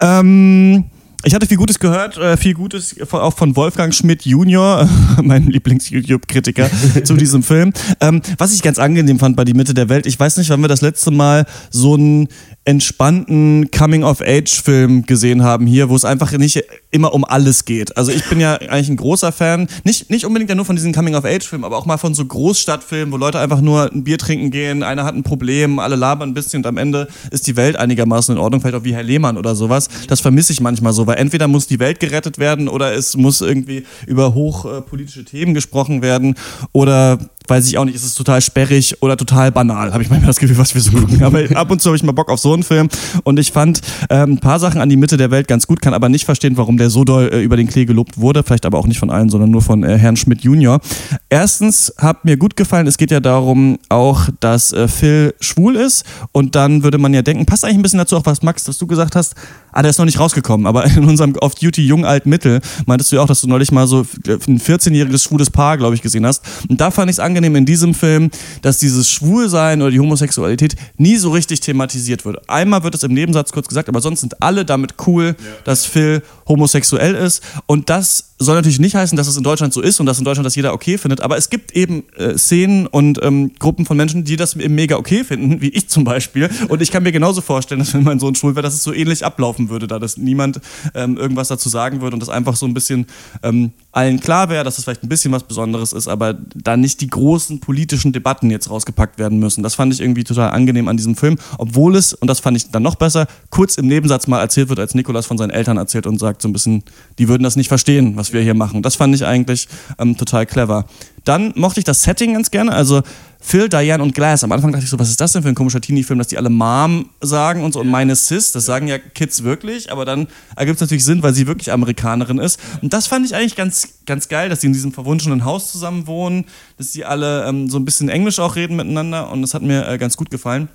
Ähm, ich hatte viel Gutes gehört, äh, viel Gutes auch von Wolfgang Schmidt Junior, mein Lieblings-YouTube-Kritiker, zu diesem Film. Ähm, was ich ganz angenehm fand bei Die Mitte der Welt, ich weiß nicht, wann wir das letzte Mal so einen entspannten Coming-of-Age-Film gesehen haben hier, wo es einfach nicht immer um alles geht. Also ich bin ja eigentlich ein großer Fan, nicht, nicht unbedingt ja nur von diesen Coming-of-Age-Filmen, aber auch mal von so Großstadtfilmen, wo Leute einfach nur ein Bier trinken gehen, einer hat ein Problem, alle labern ein bisschen und am Ende ist die Welt einigermaßen in Ordnung, vielleicht auch wie Herr Lehmann oder sowas. Das vermisse ich manchmal so, weil entweder muss die Welt gerettet werden oder es muss irgendwie über hochpolitische äh, Themen gesprochen werden oder weiß ich auch nicht, ist es total sperrig oder total banal, habe ich manchmal das Gefühl, was wir so gucken. Aber ab und zu habe ich mal Bock auf so einen Film. Und ich fand äh, ein paar Sachen an die Mitte der Welt ganz gut, kann aber nicht verstehen, warum der so doll äh, über den Klee gelobt wurde, vielleicht aber auch nicht von allen, sondern nur von äh, Herrn Schmidt Junior. Erstens hat mir gut gefallen, es geht ja darum auch, dass äh, Phil schwul ist. Und dann würde man ja denken, passt eigentlich ein bisschen dazu auch, was Max, was du gesagt hast, ah, der ist noch nicht rausgekommen, aber in unserem Off-Duty Jung Alt Mittel meintest du ja auch, dass du neulich mal so ein 14-jähriges schwules Paar, glaube ich, gesehen hast. Und da fand ich es angenehm, angenehm in diesem Film, dass dieses Schwulsein oder die Homosexualität nie so richtig thematisiert wird. Einmal wird es im Nebensatz kurz gesagt, aber sonst sind alle damit cool, ja. dass Phil homosexuell ist. Und das soll natürlich nicht heißen, dass es in Deutschland so ist und dass in Deutschland das jeder okay findet. Aber es gibt eben äh, Szenen und ähm, Gruppen von Menschen, die das eben mega okay finden, wie ich zum Beispiel. Und ich kann mir genauso vorstellen, dass wenn mein Sohn schwul wäre, dass es so ähnlich ablaufen würde, da dass niemand ähm, irgendwas dazu sagen würde und das einfach so ein bisschen ähm, allen klar wäre, dass es vielleicht ein bisschen was Besonderes ist, aber da nicht die großen politischen Debatten jetzt rausgepackt werden müssen. Das fand ich irgendwie total angenehm an diesem Film, obwohl es, und das fand ich dann noch besser, kurz im Nebensatz mal erzählt wird, als Nikolas von seinen Eltern erzählt und sagt so ein bisschen, die würden das nicht verstehen, was wir hier machen. Das fand ich eigentlich ähm, total clever. Dann mochte ich das Setting ganz gerne, also Phil, Diane und Glass. Am Anfang dachte ich so, was ist das denn für ein komischer Teenie-Film, dass die alle Mom sagen und so und meine Sis. Das sagen ja Kids wirklich, aber dann ergibt es natürlich Sinn, weil sie wirklich Amerikanerin ist. Und das fand ich eigentlich ganz, ganz geil, dass sie in diesem verwunschenen Haus zusammen wohnen, dass sie alle ähm, so ein bisschen Englisch auch reden miteinander und das hat mir äh, ganz gut gefallen.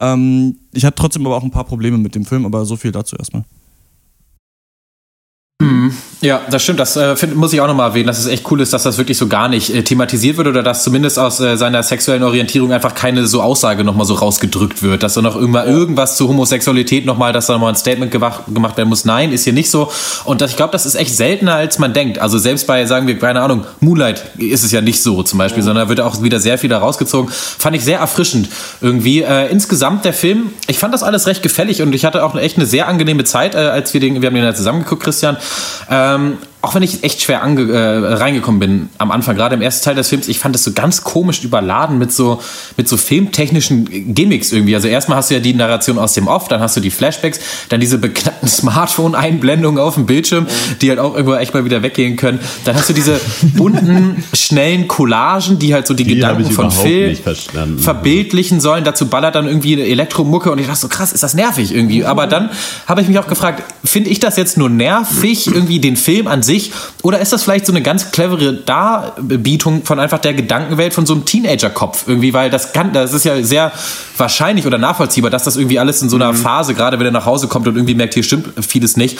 Ähm, ich hatte trotzdem aber auch ein paar Probleme mit dem Film, aber so viel dazu erstmal. Mhm. Ja, das stimmt. Das äh, find, muss ich auch nochmal erwähnen, dass es echt cool ist, dass das wirklich so gar nicht äh, thematisiert wird oder dass zumindest aus äh, seiner sexuellen Orientierung einfach keine so Aussage nochmal so rausgedrückt wird. Dass da noch irgendwann irgendwas zu Homosexualität nochmal, dass da nochmal ein Statement gemacht, gemacht werden muss. Nein, ist hier nicht so. Und das, ich glaube, das ist echt seltener, als man denkt. Also selbst bei, sagen wir, keine Ahnung, Moonlight ist es ja nicht so zum Beispiel, sondern da wird auch wieder sehr viel da rausgezogen. Fand ich sehr erfrischend irgendwie. Äh, insgesamt der Film, ich fand das alles recht gefällig und ich hatte auch echt eine sehr angenehme Zeit, äh, als wir den, wir haben den ja zusammengeguckt, Christian. Ähm, auch wenn ich echt schwer ange, äh, reingekommen bin am Anfang, gerade im ersten Teil des Films, ich fand es so ganz komisch überladen mit so, mit so filmtechnischen Gimmicks irgendwie. Also erstmal hast du ja die Narration aus dem Off, dann hast du die Flashbacks, dann diese beknackten Smartphone-Einblendungen auf dem Bildschirm, die halt auch irgendwo echt mal wieder weggehen können. Dann hast du diese bunten, schnellen Collagen, die halt so die, Die Gedanken von Phil verbildlichen sollen. Dazu ballert dann irgendwie eine Elektromucke und ich dachte so, krass, ist das nervig irgendwie. Aber dann habe ich mich auch gefragt, finde ich das jetzt nur nervig, irgendwie den Film an sich, oder ist das vielleicht so eine ganz clevere Darbietung von einfach der Gedankenwelt von so einem Teenager-Kopf irgendwie, weil das kann, das ist ja sehr wahrscheinlich oder nachvollziehbar, dass das irgendwie alles in so einer Phase, gerade wenn er nach Hause kommt und irgendwie merkt, hier stimmt vieles nicht,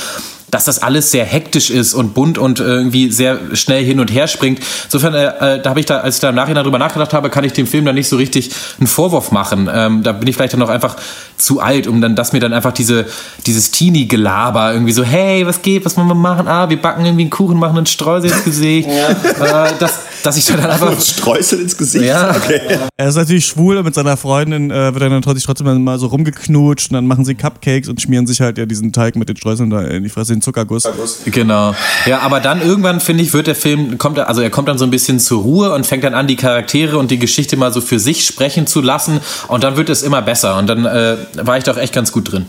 dass das alles sehr hektisch ist und bunt und äh, irgendwie sehr schnell hin und her springt. Insofern, äh, äh, da habe ich da, als ich da im Nachhinein drüber nachgedacht habe, kann ich dem Film dann nicht so richtig einen Vorwurf machen. Ähm, da bin ich vielleicht dann noch einfach zu alt, um dann, dass mir dann einfach diese, dieses Teenie-Gelaber irgendwie so, hey, was geht, was wollen wir machen? Ah, wir backen irgendwie einen Kuchen, machen einen Streusel ins Gesicht. äh, dass, dass ich dann einfach... Und Streusel ins Gesicht. Ja. Okay. Er ist natürlich schwul und mit seiner Freundin äh, wird er dann trotzdem, trotzdem mal so rumgeknutscht und dann machen sie Cupcakes und schmieren sich halt ja diesen Teig mit den Streuseln da in die Fresse, Zuckerguss. Genau. Ja, aber dann irgendwann, finde ich, wird der Film, kommt er, also er kommt dann so ein bisschen zur Ruhe und fängt dann an, die Charaktere und die Geschichte mal so für sich sprechen zu lassen. Und dann wird es immer besser. Und dann äh, war ich doch echt ganz gut drin.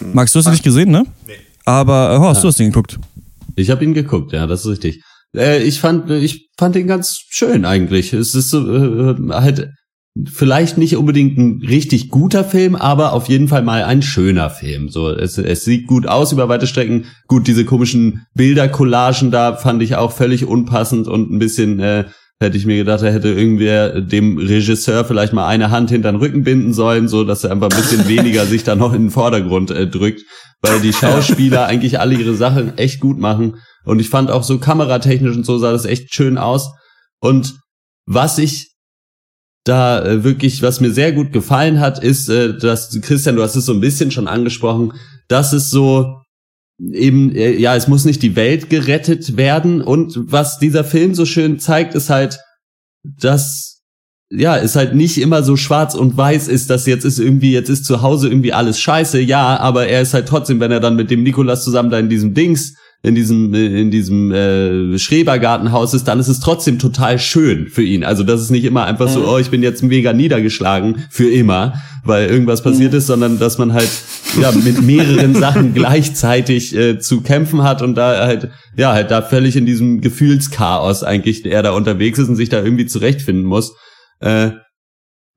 Max, du hast ihn nicht gesehen, ne? Nee. Aber äh, Horst, du hast ihn geguckt. Ich habe ihn geguckt, ja, das ist richtig. Äh, ich fand, ich fand ihn ganz schön eigentlich. Es ist so, äh, halt vielleicht nicht unbedingt ein richtig guter Film, aber auf jeden Fall mal ein schöner Film. So, es, es sieht gut aus über weite Strecken. Gut, diese komischen Bildercollagen da fand ich auch völlig unpassend und ein bisschen äh, hätte ich mir gedacht, er hätte irgendwer dem Regisseur vielleicht mal eine Hand hinter den Rücken binden sollen, so dass er einfach ein bisschen weniger sich da noch in den Vordergrund äh, drückt, weil die Schauspieler eigentlich alle ihre Sachen echt gut machen und ich fand auch so kameratechnisch und so sah das echt schön aus und was ich da äh, wirklich, was mir sehr gut gefallen hat, ist, äh, dass Christian, du hast es so ein bisschen schon angesprochen, dass es so eben, äh, ja, es muss nicht die Welt gerettet werden. Und was dieser Film so schön zeigt, ist halt, dass ja, es halt nicht immer so schwarz und weiß ist, dass jetzt ist irgendwie, jetzt ist zu Hause irgendwie alles scheiße, ja, aber er ist halt trotzdem, wenn er dann mit dem Nikolas zusammen da in diesem Dings, in diesem, in diesem äh, Schrebergartenhaus ist, dann ist es trotzdem total schön für ihn. Also das ist nicht immer einfach so, oh, ich bin jetzt mega niedergeschlagen für immer, weil irgendwas passiert ist, sondern dass man halt ja mit mehreren Sachen gleichzeitig äh, zu kämpfen hat und da halt ja halt da völlig in diesem Gefühlschaos eigentlich er da unterwegs ist und sich da irgendwie zurechtfinden muss. Äh,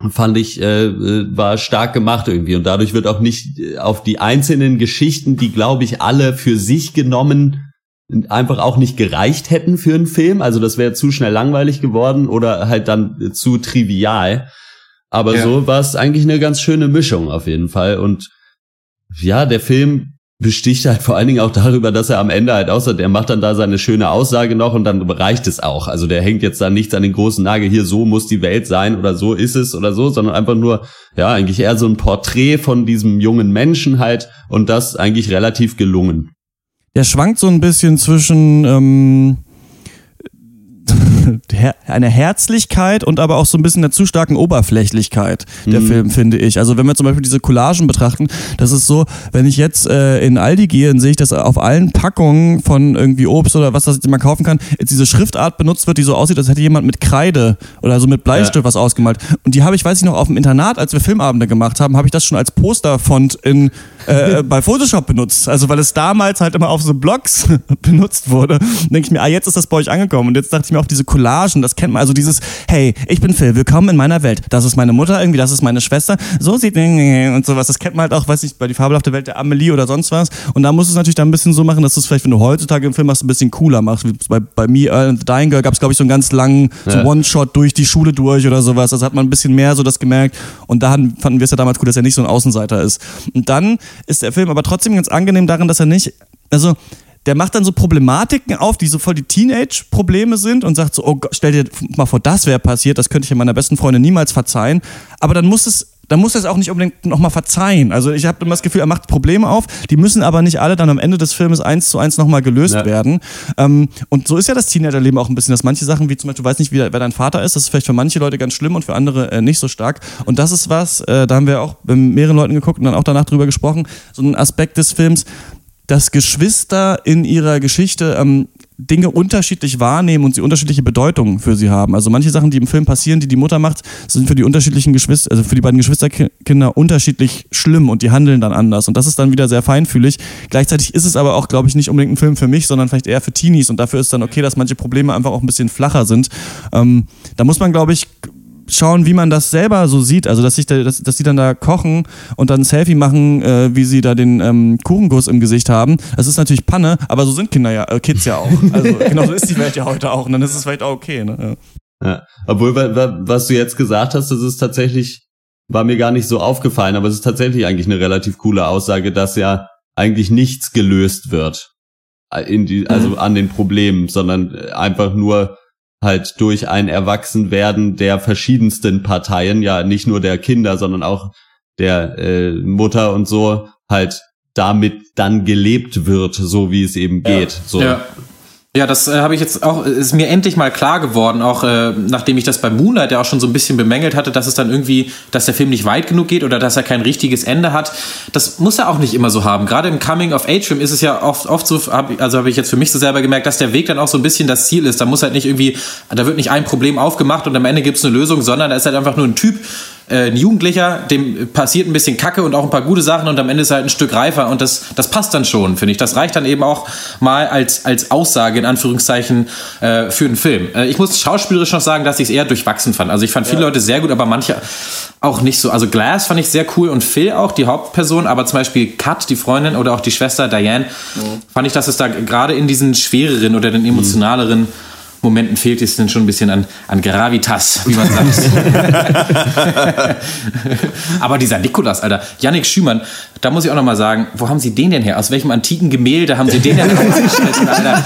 fand ich, äh, äh, war stark gemacht irgendwie. Und dadurch wird auch nicht äh, auf die einzelnen Geschichten, die, glaube ich, alle für sich genommen einfach auch nicht gereicht hätten für einen Film. Also das wäre zu schnell langweilig geworden oder halt dann äh, zu trivial. Aber Ja. so war es eigentlich eine ganz schöne Mischung auf jeden Fall. Und ja, der Film besticht halt vor allen Dingen auch darüber, dass er am Ende halt aussah, der macht dann da seine schöne Aussage noch und dann reicht es auch. Also der hängt jetzt da nichts an den großen Nagel, hier so muss die Welt sein oder so ist es oder so, sondern einfach nur, ja, eigentlich eher so ein Porträt von diesem jungen Menschen halt und das eigentlich relativ gelungen. Der schwankt so ein bisschen zwischen ähm, einer Herzlichkeit und aber auch so ein bisschen einer zu starken Oberflächlichkeit, der Film, finde ich. Also wenn wir zum Beispiel diese Collagen betrachten, das ist so, wenn ich jetzt äh, in Aldi gehe, dann sehe ich, dass auf allen Packungen von irgendwie Obst oder was, das man kaufen kann, jetzt diese Schriftart benutzt wird, die so aussieht, als hätte jemand mit Kreide oder so mit Bleistift was ausgemalt. Und die habe ich, weiß ich noch, auf dem Internat, als wir Filmabende gemacht haben, habe ich das schon als Posterfont in äh, bei Photoshop benutzt. Also weil es damals halt immer auf so Blogs benutzt wurde. Denke ich mir, ah, jetzt ist das bei euch angekommen. Und jetzt dachte ich mir auch diese Collagen, das kennt man. Also dieses, hey, ich bin Phil, willkommen in meiner Welt. Das ist meine Mutter irgendwie, das ist meine Schwester. So sieht und sowas. Das kennt man halt auch, weiß nicht, bei die fabelhafte Welt der Amelie oder sonst was. Und da musst du es natürlich dann ein bisschen so machen, dass du es vielleicht, wenn du heutzutage im Film machst, ein bisschen cooler machst. Wie bei, bei Me, Earl and the Dying Girl gab es, glaube ich, so einen ganz langen so Ja. One-Shot durch die Schule durch oder sowas. Das hat man ein bisschen mehr so das gemerkt. Und da fanden wir es ja damals cool, dass er nicht so ein Außenseiter ist. Und dann ist der Film aber trotzdem ganz angenehm darin, dass er nicht, also der macht dann so Problematiken auf, die so voll die Teenage-Probleme sind und sagt so, oh Gott, stell dir mal vor, das wäre passiert, das könnte ich ja meiner besten Freundin niemals verzeihen. Aber dann muss es dann muss er es auch nicht unbedingt nochmal verzeihen. Also ich habe immer das Gefühl, er macht Probleme auf, die müssen aber nicht alle dann am Ende des Filmes eins zu eins nochmal gelöst Ja. werden. Ähm, und so ist ja das Teenagerleben auch ein bisschen, dass manche Sachen, wie zum Beispiel, du weißt nicht, wie, wer dein Vater ist, das ist vielleicht für manche Leute ganz schlimm und für andere äh, nicht so stark. Und das ist was, äh, da haben wir auch bei mehreren Leuten geguckt und dann auch danach drüber gesprochen, so ein Aspekt des Films, dass Geschwister in ihrer Geschichte ähm, Dinge unterschiedlich wahrnehmen und sie unterschiedliche Bedeutungen für sie haben. Also manche Sachen, die im Film passieren, die die Mutter macht, sind für die unterschiedlichen Geschwister, also für die beiden Geschwisterkinder unterschiedlich schlimm und die handeln dann anders. Und das ist dann wieder sehr feinfühlig. Gleichzeitig ist es aber auch, glaube ich, nicht unbedingt ein Film für mich, sondern vielleicht eher für Teenies. Und dafür ist dann okay, dass manche Probleme einfach auch ein bisschen flacher sind. Ähm, da muss man, glaube ich, schauen, wie man das selber so sieht. Also, dass, sich da, dass, dass die dann da kochen und dann ein Selfie machen, äh, wie sie da den ähm, Kuchenguss im Gesicht haben. Das ist natürlich Panne, aber so sind Kinder ja, äh, Kids ja auch. Also, genau so ist die Welt ja heute auch. Und dann ist es vielleicht auch okay. Ne? Ja. Ja. Obwohl, wa- wa- was du jetzt gesagt hast, das ist tatsächlich, war mir gar nicht so aufgefallen, aber es ist tatsächlich eigentlich eine relativ coole Aussage, dass ja eigentlich nichts gelöst wird. Äh, In die, also an den Problemen, sondern äh, einfach nur halt durch ein Erwachsenwerden der verschiedensten Parteien, ja nicht nur der Kinder, sondern auch der äh, Mutter und so, halt damit dann gelebt wird, so wie es eben geht. So. Ja. Ja, das äh, habe ich jetzt auch, ist mir endlich mal klar geworden, auch äh, nachdem ich das bei Moonlight ja auch schon so ein bisschen bemängelt hatte, dass es dann irgendwie, dass der Film nicht weit genug geht oder dass er kein richtiges Ende hat. Das muss er auch nicht immer so haben. Gerade im Coming-of-Age-Film ist es ja oft, oft so, hab, also habe ich jetzt für mich so selber gemerkt, dass der Weg dann auch so ein bisschen das Ziel ist. Da muss halt nicht irgendwie, da wird nicht ein Problem aufgemacht und am Ende gibt es eine Lösung, sondern da ist halt einfach nur ein Typ, äh, ein Jugendlicher, dem passiert ein bisschen Kacke und auch ein paar gute Sachen und am Ende ist er halt ein Stück reifer und das, das passt dann schon, finde ich. Das reicht dann eben auch mal als, als Aussage in Anführungszeichen äh, für einen Film. Äh, ich muss schauspielerisch noch sagen, dass ich es eher durchwachsen fand. Also ich fand viele Leute sehr gut, aber manche auch nicht so. Also Glass fand ich sehr cool und Phil auch, die Hauptperson, aber zum Beispiel Kat, die Freundin oder auch die Schwester Diane, fand ich, dass es da gerade in diesen schwereren oder den emotionaleren Momenten fehlt es dann schon ein bisschen an, an Gravitas, wie man sagt. Aber dieser Nikolas, Alter, Yannick Schümann, da muss ich auch nochmal sagen, wo haben Sie den denn her? Aus welchem antiken Gemälde haben Sie den denn ausgeschnitten, Alter?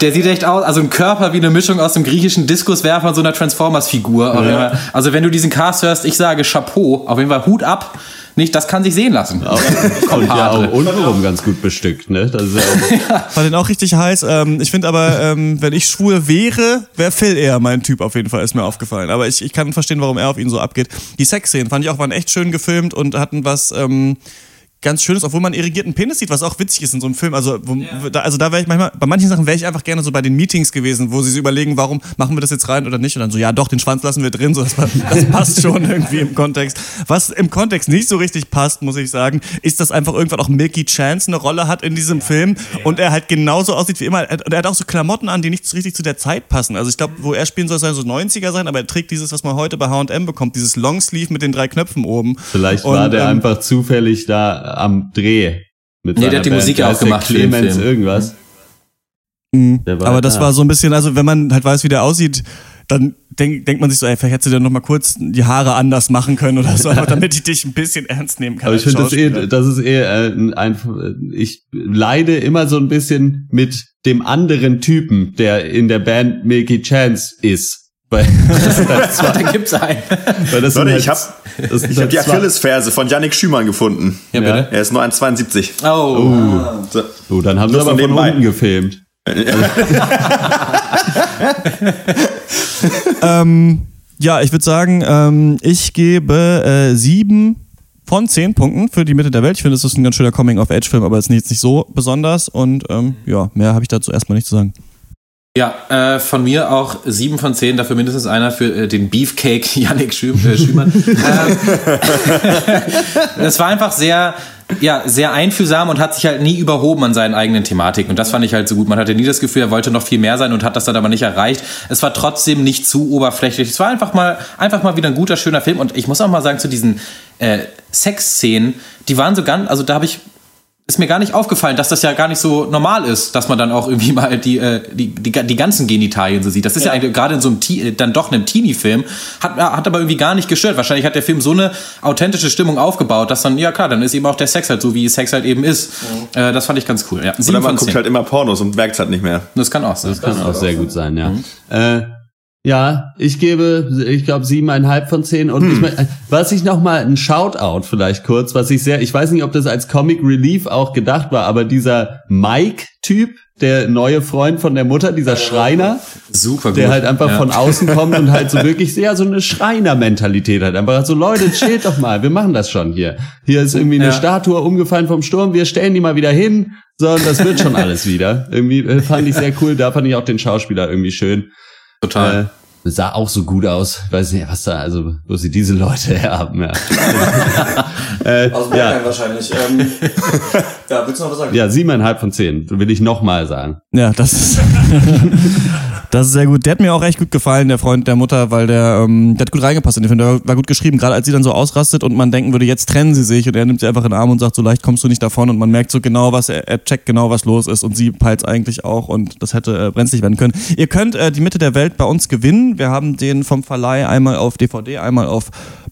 Der sieht echt aus, also ein Körper wie eine Mischung aus einem griechischen Diskuswerfer und so einer Transformers-Figur. Fall. Also wenn du diesen Cast hörst, ich sage Chapeau, auf jeden Fall Hut ab. Nicht, das kann sich sehen lassen. Und ja auch untenrum ganz gut bestückt, ne? Das ist ja auch Fand den auch richtig heiß. Ähm, ich finde aber, ähm, wenn ich schwul wäre, wäre Phil eher mein Typ auf jeden Fall, ist mir aufgefallen. Aber ich, ich kann verstehen, warum er auf ihn so abgeht. Die Sexszenen fand ich auch, waren echt schön gefilmt und hatten was ähm, ganz Schönes, obwohl man irrigierten Penis sieht, was auch witzig ist in so einem Film. Also, wo, da, also da wäre ich manchmal, bei manchen Sachen wäre ich einfach gerne so bei den Meetings gewesen, wo sie sich überlegen, warum machen wir das jetzt rein oder nicht. Und dann so, ja doch, den Schwanz lassen wir drin, so das, das passt schon irgendwie im Kontext. Was im Kontext nicht so richtig passt, muss ich sagen, ist, dass einfach irgendwann auch Milky Chance eine Rolle hat in diesem Film und er halt genauso aussieht wie immer. Und er hat auch so Klamotten an, die nicht so richtig zu der Zeit passen. Also ich glaube, wo er spielen soll, soll so 90er sein, aber er trägt dieses, was man heute bei H&M bekommt, dieses Longsleeve mit den drei Knöpfen oben. Vielleicht Und, war der ähm, einfach zufällig da am Dreh. Mit Nee, der hat die Band. Musik ja auch gemacht Clemens Film. irgendwas. Mhm. War Aber das da. war so ein bisschen, also wenn man halt weiß, wie der aussieht, dann denk, denkt man sich so, ey, vielleicht hättest du dir noch mal kurz die Haare anders machen können oder so, einfach damit ich dich ein bisschen ernst nehmen kann. Aber ich finde das eh, das ist eh äh, ein, ich leide immer so ein bisschen mit dem anderen Typen, der in der Band Milky Chance ist. Weil halt Da gibt's einen. weil das sind Leute, halt, ich hab, das sind ich hab halt die zwei- Achillesferse von Yannick Schümann gefunden. Ja, bitte. Er ist nur 1,72. Oh. So. Oh, dann haben sie Nur aber von von nebenbei. unten gefilmt. ähm, ja, ich würde sagen, ähm, ich gebe äh, sieben von zehn Punkten für die Mitte der Welt. Ich finde, es ist ein ganz schöner Coming-of-Age-Film, aber es ist jetzt nicht so besonders. Und ähm, ja, mehr habe ich dazu erstmal nicht zu sagen. Ja, äh, von mir auch sieben von zehn, dafür mindestens einer für äh, den Beefcake Yannick Schü äh, Schümann. ähm, es war einfach sehr, ja, sehr einfühlsam und hat sich halt nie überhoben an seinen eigenen Thematiken. Und das fand ich halt so gut. Man hatte nie das Gefühl, er wollte noch viel mehr sein und hat das dann aber nicht erreicht. Es war trotzdem nicht zu oberflächlich. Es war einfach mal, einfach mal wieder ein guter, schöner Film. Und ich muss auch mal sagen, zu diesen äh, Sexszenen, die waren so ganz, also da habe ich ist mir gar nicht aufgefallen, dass das ja gar nicht so normal ist, dass man dann auch irgendwie mal die, äh, die, die, die ganzen Genitalien so sieht. Das ist ja, eigentlich gerade in so einem, Te- äh, dann doch einem Teenie-Film, hat, hat aber irgendwie gar nicht gestört. Wahrscheinlich hat der Film so eine authentische Stimmung aufgebaut, dass dann, ja klar, dann ist eben auch der Sex halt so, wie Sex halt eben ist. Äh, das fand ich ganz cool. Ja. Oder man guckt halt immer Pornos und merkt halt nicht mehr. Das kann auch sein. Kann auch sehr gut sein, ja. Mhm. Äh, ja, ich gebe, ich glaube, siebeneinhalb von zehn. Und Hm. ich mein, was ich noch mal ein Shoutout vielleicht kurz, was ich sehr, ich weiß nicht, ob das als Comic Relief auch gedacht war, aber dieser Mike-Typ, der neue Freund von der Mutter, dieser Schreiner, Super gut. der halt einfach ja. von außen kommt und halt so wirklich sehr so eine Schreiner-Mentalität hat. Einfach so, Leute, chillt doch mal, wir machen das schon hier. Hier ist irgendwie eine Ja. Statue umgefallen vom Sturm, wir stellen die mal wieder hin, so, und das wird schon alles wieder. Irgendwie äh, fand ich sehr cool, da fand ich auch den Schauspieler irgendwie schön. Total. Äh, sah auch so gut aus. Weiß nicht, was da, also, wo sie diese Leute herhaben, ja. äh, Aus ja, wahrscheinlich. Ähm, ja, willst du noch was sagen? ja, siebeneinhalb von zehn, will ich nochmal sagen. Ja, das ist, das ist sehr gut. Der hat mir auch echt gut gefallen, der Freund der Mutter, weil der, ähm, der hat gut reingepasst in den Film. Der war- war gut geschrieben, gerade als sie dann so ausrastet und man denken würde, jetzt trennen sie sich und er nimmt sie einfach in den Arm und sagt, so leicht kommst du nicht davon und man merkt so genau, was er, er checkt genau, was los ist und sie peilt eigentlich auch und das hätte äh, brenzlig werden können. Ihr könnt äh, die Mitte der Welt bei uns gewinnen. Wir haben den vom Verleih einmal auf DVD, einmal auf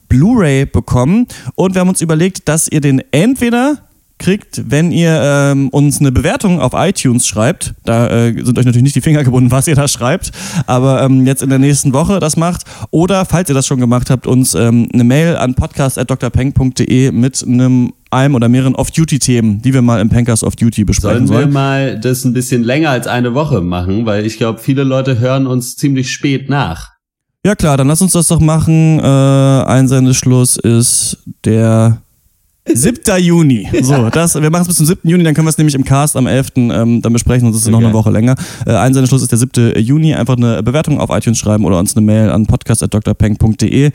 Blu-ray bekommen und wir haben uns überlegt, dass ihr den entweder kriegt, wenn ihr ähm, uns eine Bewertung auf iTunes schreibt. Da äh, sind euch natürlich nicht die Finger gebunden, was ihr da schreibt, aber ähm, jetzt in der nächsten Woche das macht. Oder, falls ihr das schon gemacht habt, uns ähm, eine Mail an podcast.drpeng.de mit einem einem oder mehreren Off-Duty-Themen, die wir mal im Pankers Off-Duty besprechen Sollen wir sollen. mal das ein bisschen länger als eine Woche machen, weil ich glaube, viele Leute hören uns ziemlich spät nach. Ja klar, dann lass uns das doch machen. Äh, Einsendeschluss ist der 7. Juni. So, das, wir machen es bis zum 7. Juni, dann können wir es nämlich im Cast am 11. Ähm, dann besprechen das ist noch eine Okay. Woche länger. Äh, Einsendeschluss ist der 7. Juni. Einfach eine Bewertung auf iTunes schreiben oder uns eine Mail an podcast.drpeng.de.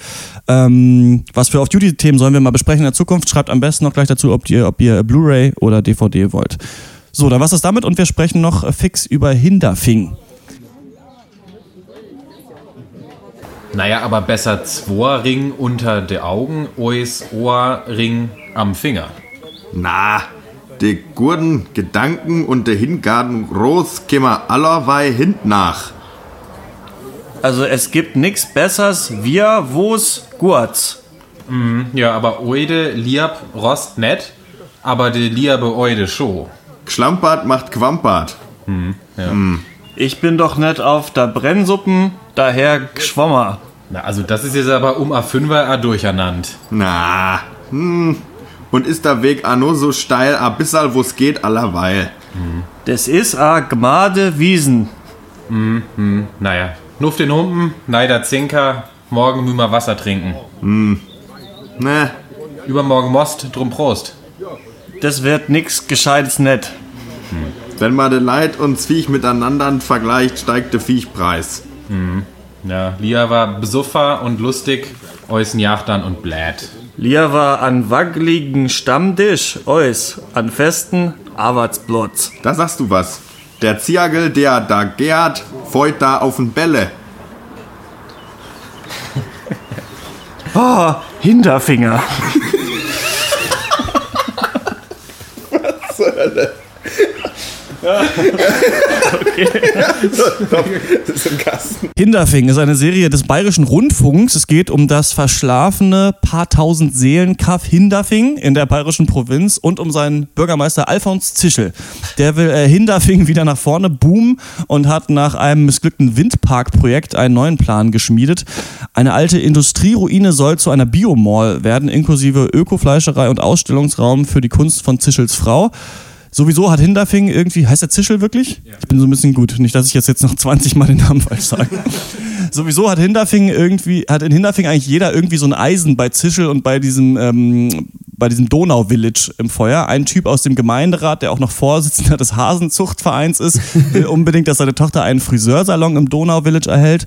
Ähm, was für Off-Duty-Themen sollen wir mal besprechen in der Zukunft? Schreibt am besten noch gleich dazu, ob ihr, ob ihr Blu-ray oder DVD wollt. So, dann was ist damit und wir sprechen noch fix über Hinderfing. Naja, aber besser zwei Ring unter de Augen, ois Ohrring am Finger. Na, de gurden Gedanken und de Hingarden groß kämmer allerweil hint nach. Also es gibt nichts Besseres, wir wo's Gurz. Ja, aber oide liab rost net, aber de liabe oide scho. Schlampert macht Quampert. Ich bin doch nicht auf der Brennsuppen, daher Geschwommer. Na, also das ist jetzt aber um A5er a durcheinander. Na, hm. Und ist der Weg a nur so steil, a bissal wo's geht allerweil. Das ist a Gmade Wiesen. Naja, nuff den Humpen, neider Zinker, morgen müssen wir Wasser trinken. Ne, Übermorgen Most, drum Prost. Das wird nix Gescheites net. Wenn man de Leid und Viech miteinander vergleicht, steigt de Viechpreis. Ja, Lia war besuffer und lustig, eusen Jachtern und blät. Lieber an wackeligen Stammtisch, eus, an festen Arbeitsplatz. Da sagst du was. Der Ziagel, der da gärt, feut da auf'n Bälle. Oh, Hinterfinger. Das ist im Kasten. Hinderfing ist eine Serie des Bayerischen Rundfunks. Es geht um das verschlafene paar tausend Seelen Kaff Hinderfing in der bayerischen Provinz und um seinen Bürgermeister Alfons Zischel. Der will äh, Hinderfing wieder nach vorne boomen und hat nach einem missglückten Windparkprojekt einen neuen Plan geschmiedet. Eine alte Industrieruine soll zu einer Biomall werden, inklusive Ökofleischerei und Ausstellungsraum für die Kunst von Zischels Frau. Sowieso hat Hinderfing irgendwie, heißt der Zischel wirklich? Ich bin so ein bisschen gut, nicht, dass ich jetzt, jetzt noch 20 Mal den Namen falsch sage. Sowieso hat Hinderfing irgendwie, hat in Hinderfing eigentlich jeder irgendwie so ein Eisen bei Zischel und bei diesem, ähm, bei diesem Donau-Village im Feuer. Ein Typ aus dem Gemeinderat, der auch noch Vorsitzender des Hasenzuchtvereins ist, will unbedingt, dass seine Tochter einen Friseursalon im Donau-Village erhält.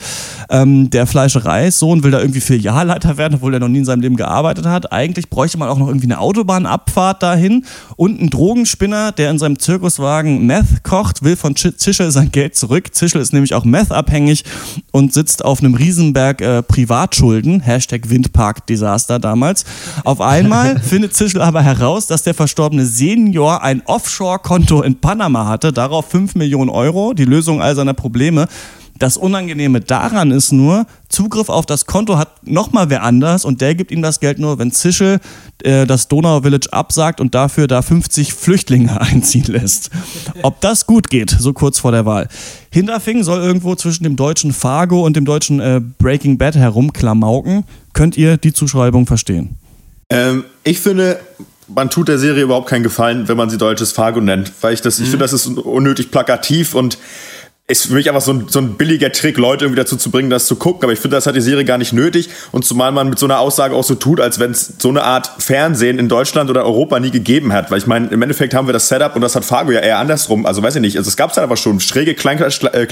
Ähm, der Fleischereissohn will da irgendwie Filialleiter werden, obwohl er noch nie in seinem Leben gearbeitet hat. Eigentlich bräuchte man auch noch irgendwie eine Autobahnabfahrt dahin und ein Drogenspinner, der in seinem Zirkuswagen Meth kocht, will von Ch- Zischel sein Geld zurück. Zischel ist nämlich auch Meth-abhängig und sitzt auf einem Riesenberg äh, Privatschulden. Hashtag Windpark-Desaster damals. Auf einmal findet Zischel aber heraus, dass der verstorbene Senior ein Offshore-Konto in Panama hatte, darauf 5 Millionen Euro, die Lösung all seiner Probleme. Das Unangenehme daran ist nur, Zugriff auf das Konto hat nochmal wer anders und der gibt ihm das Geld nur, wenn Zischel äh, das Donau Village absagt und dafür da 50 Flüchtlinge einziehen lässt. Ob das gut geht, so kurz vor der Wahl. Hinterfing soll irgendwo zwischen dem deutschen Fargo und dem deutschen äh, Breaking Bad herumklamauken. Könnt ihr die Zuschreibung verstehen? Ähm, ich finde, man tut der Serie überhaupt keinen Gefallen, wenn man sie deutsches Fargo nennt, weil ich das, ich finde, das ist unnötig plakativ und ist für mich einfach so ein, so ein billiger Trick, Leute irgendwie dazu zu bringen, das zu gucken. Aber ich finde, das hat die Serie gar nicht nötig. Und zumal man mit so einer Aussage auch so tut, als wenn es so eine Art Fernsehen in Deutschland oder Europa nie gegeben hat. Weil ich meine, im Endeffekt haben wir das Setup und das hat Fargo ja eher andersrum. Also weiß ich nicht. Also es gab es halt aber schon. Schräge Kleinstadt, äh.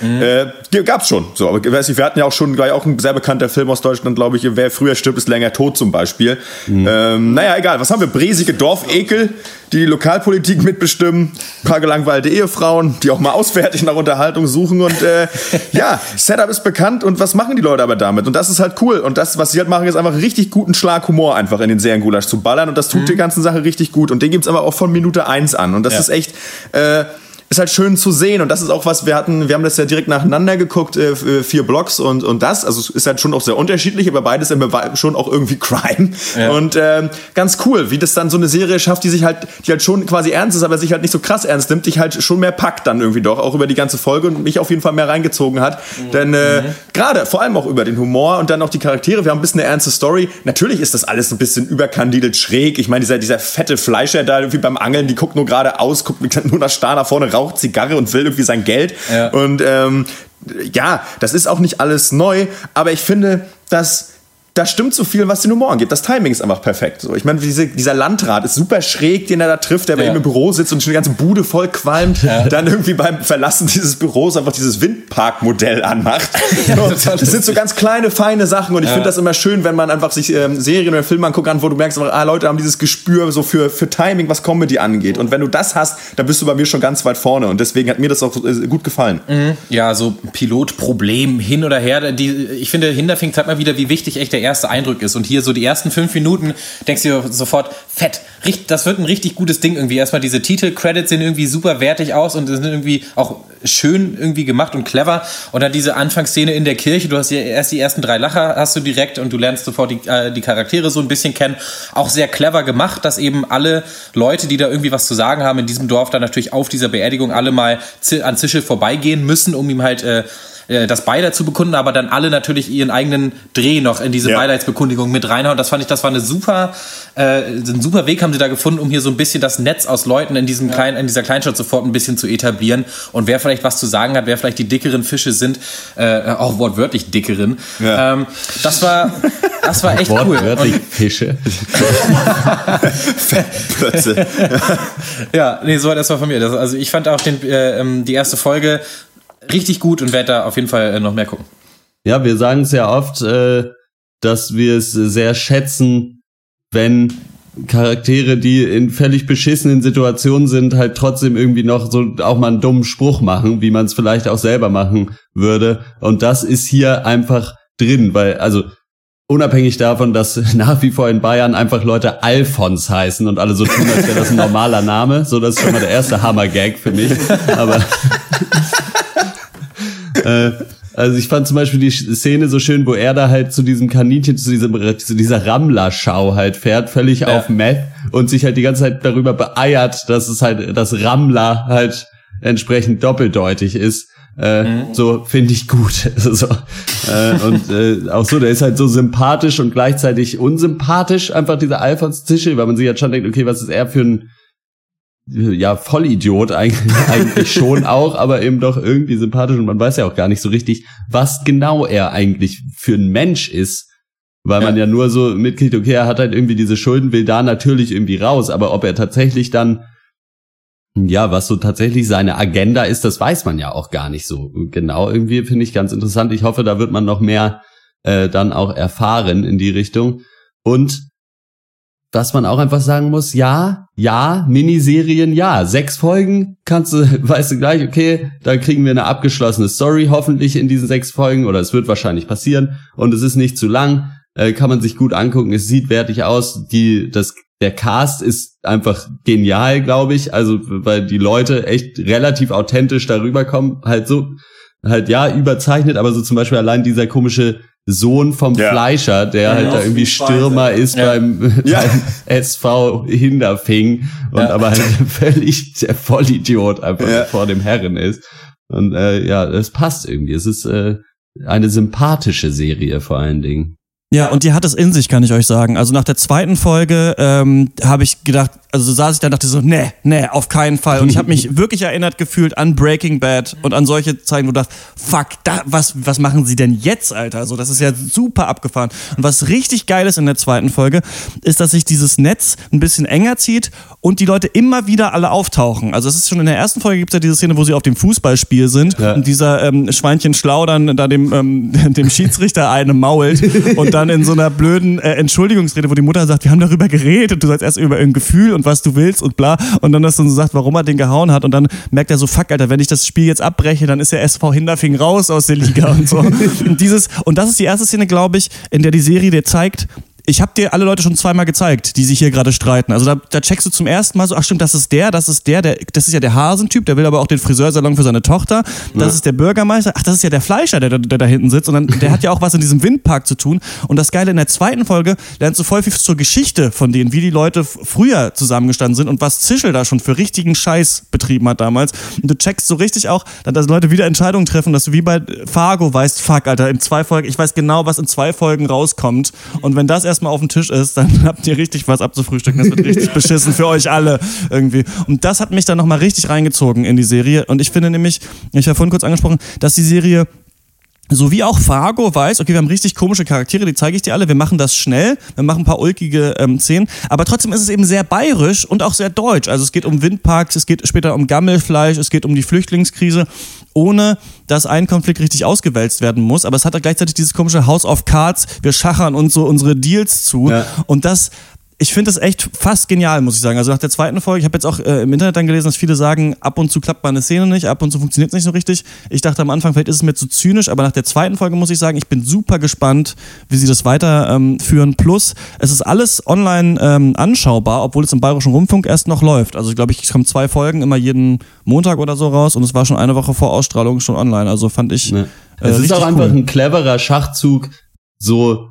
Mhm. Äh, gab's schon. So, aber weiß nicht, wir hatten ja auch schon gleich auch ein sehr bekannter Film aus Deutschland, glaube ich. Wer früher stirbt, ist länger tot zum Beispiel. Mhm. Ähm, naja, egal. Was haben wir? Bresige Dorfekel die Lokalpolitik mitbestimmen, ein paar gelangweilte Ehefrauen, die auch mal auswärtig nach Unterhaltung suchen und äh, ja, Setup ist bekannt und was machen die Leute aber damit? Und das ist halt cool und das, was sie halt machen, ist einfach richtig guten Schlag Humor einfach in den Seriengulasch zu ballern und das tut mhm. die ganzen Sache richtig gut und den gibt's aber auch von Minute eins an und das ja. ist echt äh, ist halt schön zu sehen. Und das ist auch was wir hatten wir haben das ja direkt nacheinander geguckt äh, vier Blocks und und das. Also es ist halt schon auch sehr unterschiedlich aber beides schon auch irgendwie Crime. Ja. und ähm, ganz cool wie das dann so eine Serie schafft die sich halt die halt schon quasi ernst ist aber sich halt nicht so krass ernst nimmt dich halt schon mehr packt dann irgendwie doch auch über die ganze Folge und mich auf jeden Fall mehr reingezogen hat. Mhm. denn äh, mhm. gerade vor allem auch über den Humor und dann auch die Charaktere. Wir haben ein bisschen eine ernste Story. Natürlich ist das alles ein bisschen überkandidelt schräg. Ich meine dieser dieser fette Fleischer da irgendwie beim Angeln die guckt nur gerade aus guckt nur nach Star nach vorne raucht Zigarre und will irgendwie sein Geld. Ja. Und ähm, ja, das ist auch nicht alles neu, aber ich finde, dass da stimmt so viel, was den Humor angeht. Das Timing ist einfach perfekt. So, ich meine, diese, dieser Landrat ist super schräg, den er da trifft, der bei ja. ihm im Büro sitzt und schon die ganze Bude voll qualmt, ja. dann irgendwie beim Verlassen dieses Büros einfach dieses Windpark-Modell anmacht. Ja, so, das sind so ganz kleine, feine Sachen und ich finde das immer schön, wenn man einfach sich ähm, Serien oder Filme anguckt, wo du merkst, ah, Leute haben dieses Gespür so für, für Timing, was Comedy angeht. Und wenn du das hast, dann bist du bei mir schon ganz weit vorne und deswegen hat mir das auch äh, gut gefallen. Mhm. Ja, so Pilotproblem hin oder her. Die, ich finde, Hinterfing zeigt mal wieder, wie wichtig echt der erste Eindruck ist. Und hier so die ersten fünf Minuten denkst du dir sofort, fett, das wird ein richtig gutes Ding irgendwie. Erstmal diese Titel-Credits sehen irgendwie super wertig aus und sind irgendwie auch schön irgendwie gemacht und clever. Und dann diese Anfangsszene in der Kirche, du hast ja erst die ersten drei Lacher, hast du direkt und du lernst sofort die, äh, die Charaktere so ein bisschen kennen. Auch sehr clever gemacht, dass eben alle Leute, die da irgendwie was zu sagen haben in diesem Dorf, dann natürlich auf dieser Beerdigung alle mal an Zischel vorbeigehen müssen, um ihm halt äh, äh, das Beileid zu bekunden, aber dann alle natürlich ihren eigenen Dreh noch in diese ja. Beileidsbekundigung mit reinhauen. Das fand ich, das war eine super, äh, ein super Weg haben sie da gefunden, um hier so ein bisschen das Netz aus Leuten in diesem ja. kleinen, in dieser Kleinstadt sofort ein bisschen zu etablieren. Und wer vielleicht was zu sagen hat, wer vielleicht die dickeren Fische sind, äh, auch wortwörtlich dickeren. Ja. Ähm, das war, das war echt cool. Wortwörtlich Fische. Fettplötze. ja, nee, so das war von mir. Das, also ich fand auch den, äh, ähm, die erste Folge richtig gut und werde da auf jeden Fall äh, noch mehr gucken. Ja, wir sagen es ja oft, äh, dass wir es sehr schätzen, wenn Charaktere, die in völlig beschissenen Situationen sind, halt trotzdem irgendwie noch so auch mal einen dummen Spruch machen, wie man es vielleicht auch selber machen würde. Und das ist hier einfach drin, weil, also unabhängig davon, dass nach wie vor in Bayern einfach Leute Alfons heißen und alle so tun, als wäre das ein normaler Name. So, das ist schon mal der erste Hammer-Gag für mich. Aber äh, also ich fand zum Beispiel die Szene so schön, wo er da halt zu diesem Kaninchen, zu, diesem, zu dieser Rammler-Schau halt fährt, völlig ja. auf Meth und sich halt die ganze Zeit darüber beeiert, dass es halt, dass Rammler halt entsprechend doppeldeutig ist. Äh, mhm. So finde ich gut. so, äh, und äh, auch so, der ist halt so sympathisch und gleichzeitig unsympathisch, einfach dieser Alfons Zischel, weil man sich halt schon denkt, okay, was ist er für ein ja, Vollidiot eigentlich, eigentlich schon auch, aber eben doch irgendwie sympathisch und man weiß ja auch gar nicht so richtig, was genau er eigentlich für ein Mensch ist, weil man ja nur so mitkriegt, okay, er hat halt irgendwie diese Schulden, will da natürlich irgendwie raus, aber ob er tatsächlich dann, ja, was so tatsächlich seine Agenda ist, das weiß man ja auch gar nicht so genau. Irgendwie finde ich ganz interessant. Ich hoffe, da wird man noch mehr äh, dann auch erfahren in die Richtung. Und was man auch einfach sagen muss, ja, ja, Miniserien, ja, sechs Folgen kannst du, weißt du gleich, okay, da kriegen wir eine abgeschlossene Story hoffentlich in diesen sechs Folgen oder es wird wahrscheinlich passieren und es ist nicht zu lang. äh, kann man sich gut angucken. Es sieht wertig aus. Die, das, der Cast ist einfach genial, glaube ich. Also, weil die Leute echt relativ authentisch darüber kommen. Halt so, halt ja, überzeichnet, aber so zum Beispiel allein dieser komische Sohn vom Ja. Fleischer, der halt da irgendwie Stürmer ist beim, Ja. beim SV Hinderfing und Ja. aber halt völlig der Vollidiot einfach Ja. vor dem Herren ist. Und äh, ja, es passt irgendwie. Es ist äh, eine sympathische Serie vor allen Dingen. Ja, und die hat es in sich, kann ich euch sagen. Also nach der zweiten Folge ähm, habe ich gedacht, also so saß ich da und dachte so, nee, nee, auf keinen Fall. Und ich habe mich wirklich erinnert gefühlt an Breaking Bad und an solche Zeiten, wo du dachtest, fuck, da, was, was machen sie denn jetzt, Alter? So, das ist ja super abgefahren. Und was richtig geil ist in der zweiten Folge, ist, dass sich dieses Netz ein bisschen enger zieht und die Leute immer wieder alle auftauchen. Also es ist schon in der ersten Folge gibt es ja diese Szene, wo sie auf dem Fußballspiel sind Ja. und dieser ähm, Schweinchen Schlau dann da dem, ähm, dem Schiedsrichter eine mault und dann in so einer blöden äh, Entschuldigungsrede, wo die Mutter sagt, wir haben darüber geredet, du sollst erst über ein Gefühl und was du willst und bla und dann das dann so sagt, warum er den gehauen hat und dann merkt er so, fuck, Alter, wenn ich das Spiel jetzt abbreche, dann ist der SV Hinterfing raus aus der Liga und so. Und dieses, und das ist die erste Szene, glaube ich, in der die Serie dir zeigt, ich habe dir alle Leute schon zweimal gezeigt, die sich hier gerade streiten. Also da, da checkst du zum ersten Mal so, ach stimmt, das ist der, das ist der, der, das ist ja der Hasentyp, der will aber auch den Friseursalon für seine Tochter. Das ist der Bürgermeister, ach, das ist ja der Fleischer, der, da- der da hinten sitzt. Und dann, der hat ja auch was in diesem Windpark zu tun. Und das Geile in der zweiten Folge lernst du voll viel zur Geschichte von denen, wie die Leute früher zusammengestanden sind und was Zischel da schon für richtigen Scheiß betrieben hat damals. Und du checkst so richtig auch, dass Leute wieder Entscheidungen treffen, dass du wie bei Fargo weißt, fuck, Alter, in zwei Folgen, ich weiß genau, was in zwei Folgen rauskommt. Und wenn das erstmal auf dem Tisch ist, dann habt ihr richtig was abzufrühstücken. Das wird richtig beschissen für euch alle irgendwie. Und das hat mich dann nochmal richtig reingezogen in die Serie. Und ich finde nämlich, ich habe vorhin kurz angesprochen, dass die Serie so wie auch Fargo weiß, okay, wir haben richtig komische Charaktere, die zeige ich dir alle, wir machen das schnell, wir machen ein paar ulkige ähm, Szenen, aber trotzdem ist es eben sehr bayerisch und auch sehr deutsch. Also es geht um Windparks, es geht später um Gammelfleisch, es geht um die Flüchtlingskrise, ohne dass ein Konflikt richtig ausgewälzt werden muss. Aber es hat da gleichzeitig dieses komische House of Cards, wir schachern uns so unsere Deals zu Ja. und das ich finde das echt fast genial, muss ich sagen. Also nach der zweiten Folge, ich habe jetzt auch äh, im Internet dann gelesen, dass viele sagen, ab und zu klappt mal eine Szene nicht, ab und zu funktioniert es nicht so richtig. Ich dachte am Anfang, vielleicht ist es mir zu zynisch, aber nach der zweiten Folge muss ich sagen, ich bin super gespannt, wie sie das weiterführen. Ähm. Plus, es ist alles online ähm, anschaubar, obwohl es im Bayerischen Rundfunk erst noch läuft. Also ich glaube, ich kommen zwei Folgen immer jeden Montag oder so raus und es war schon eine Woche vor Ausstrahlung schon online. Also fand ich. Ne? Äh, Es ist auch einfach cool. ein cleverer Schachzug, so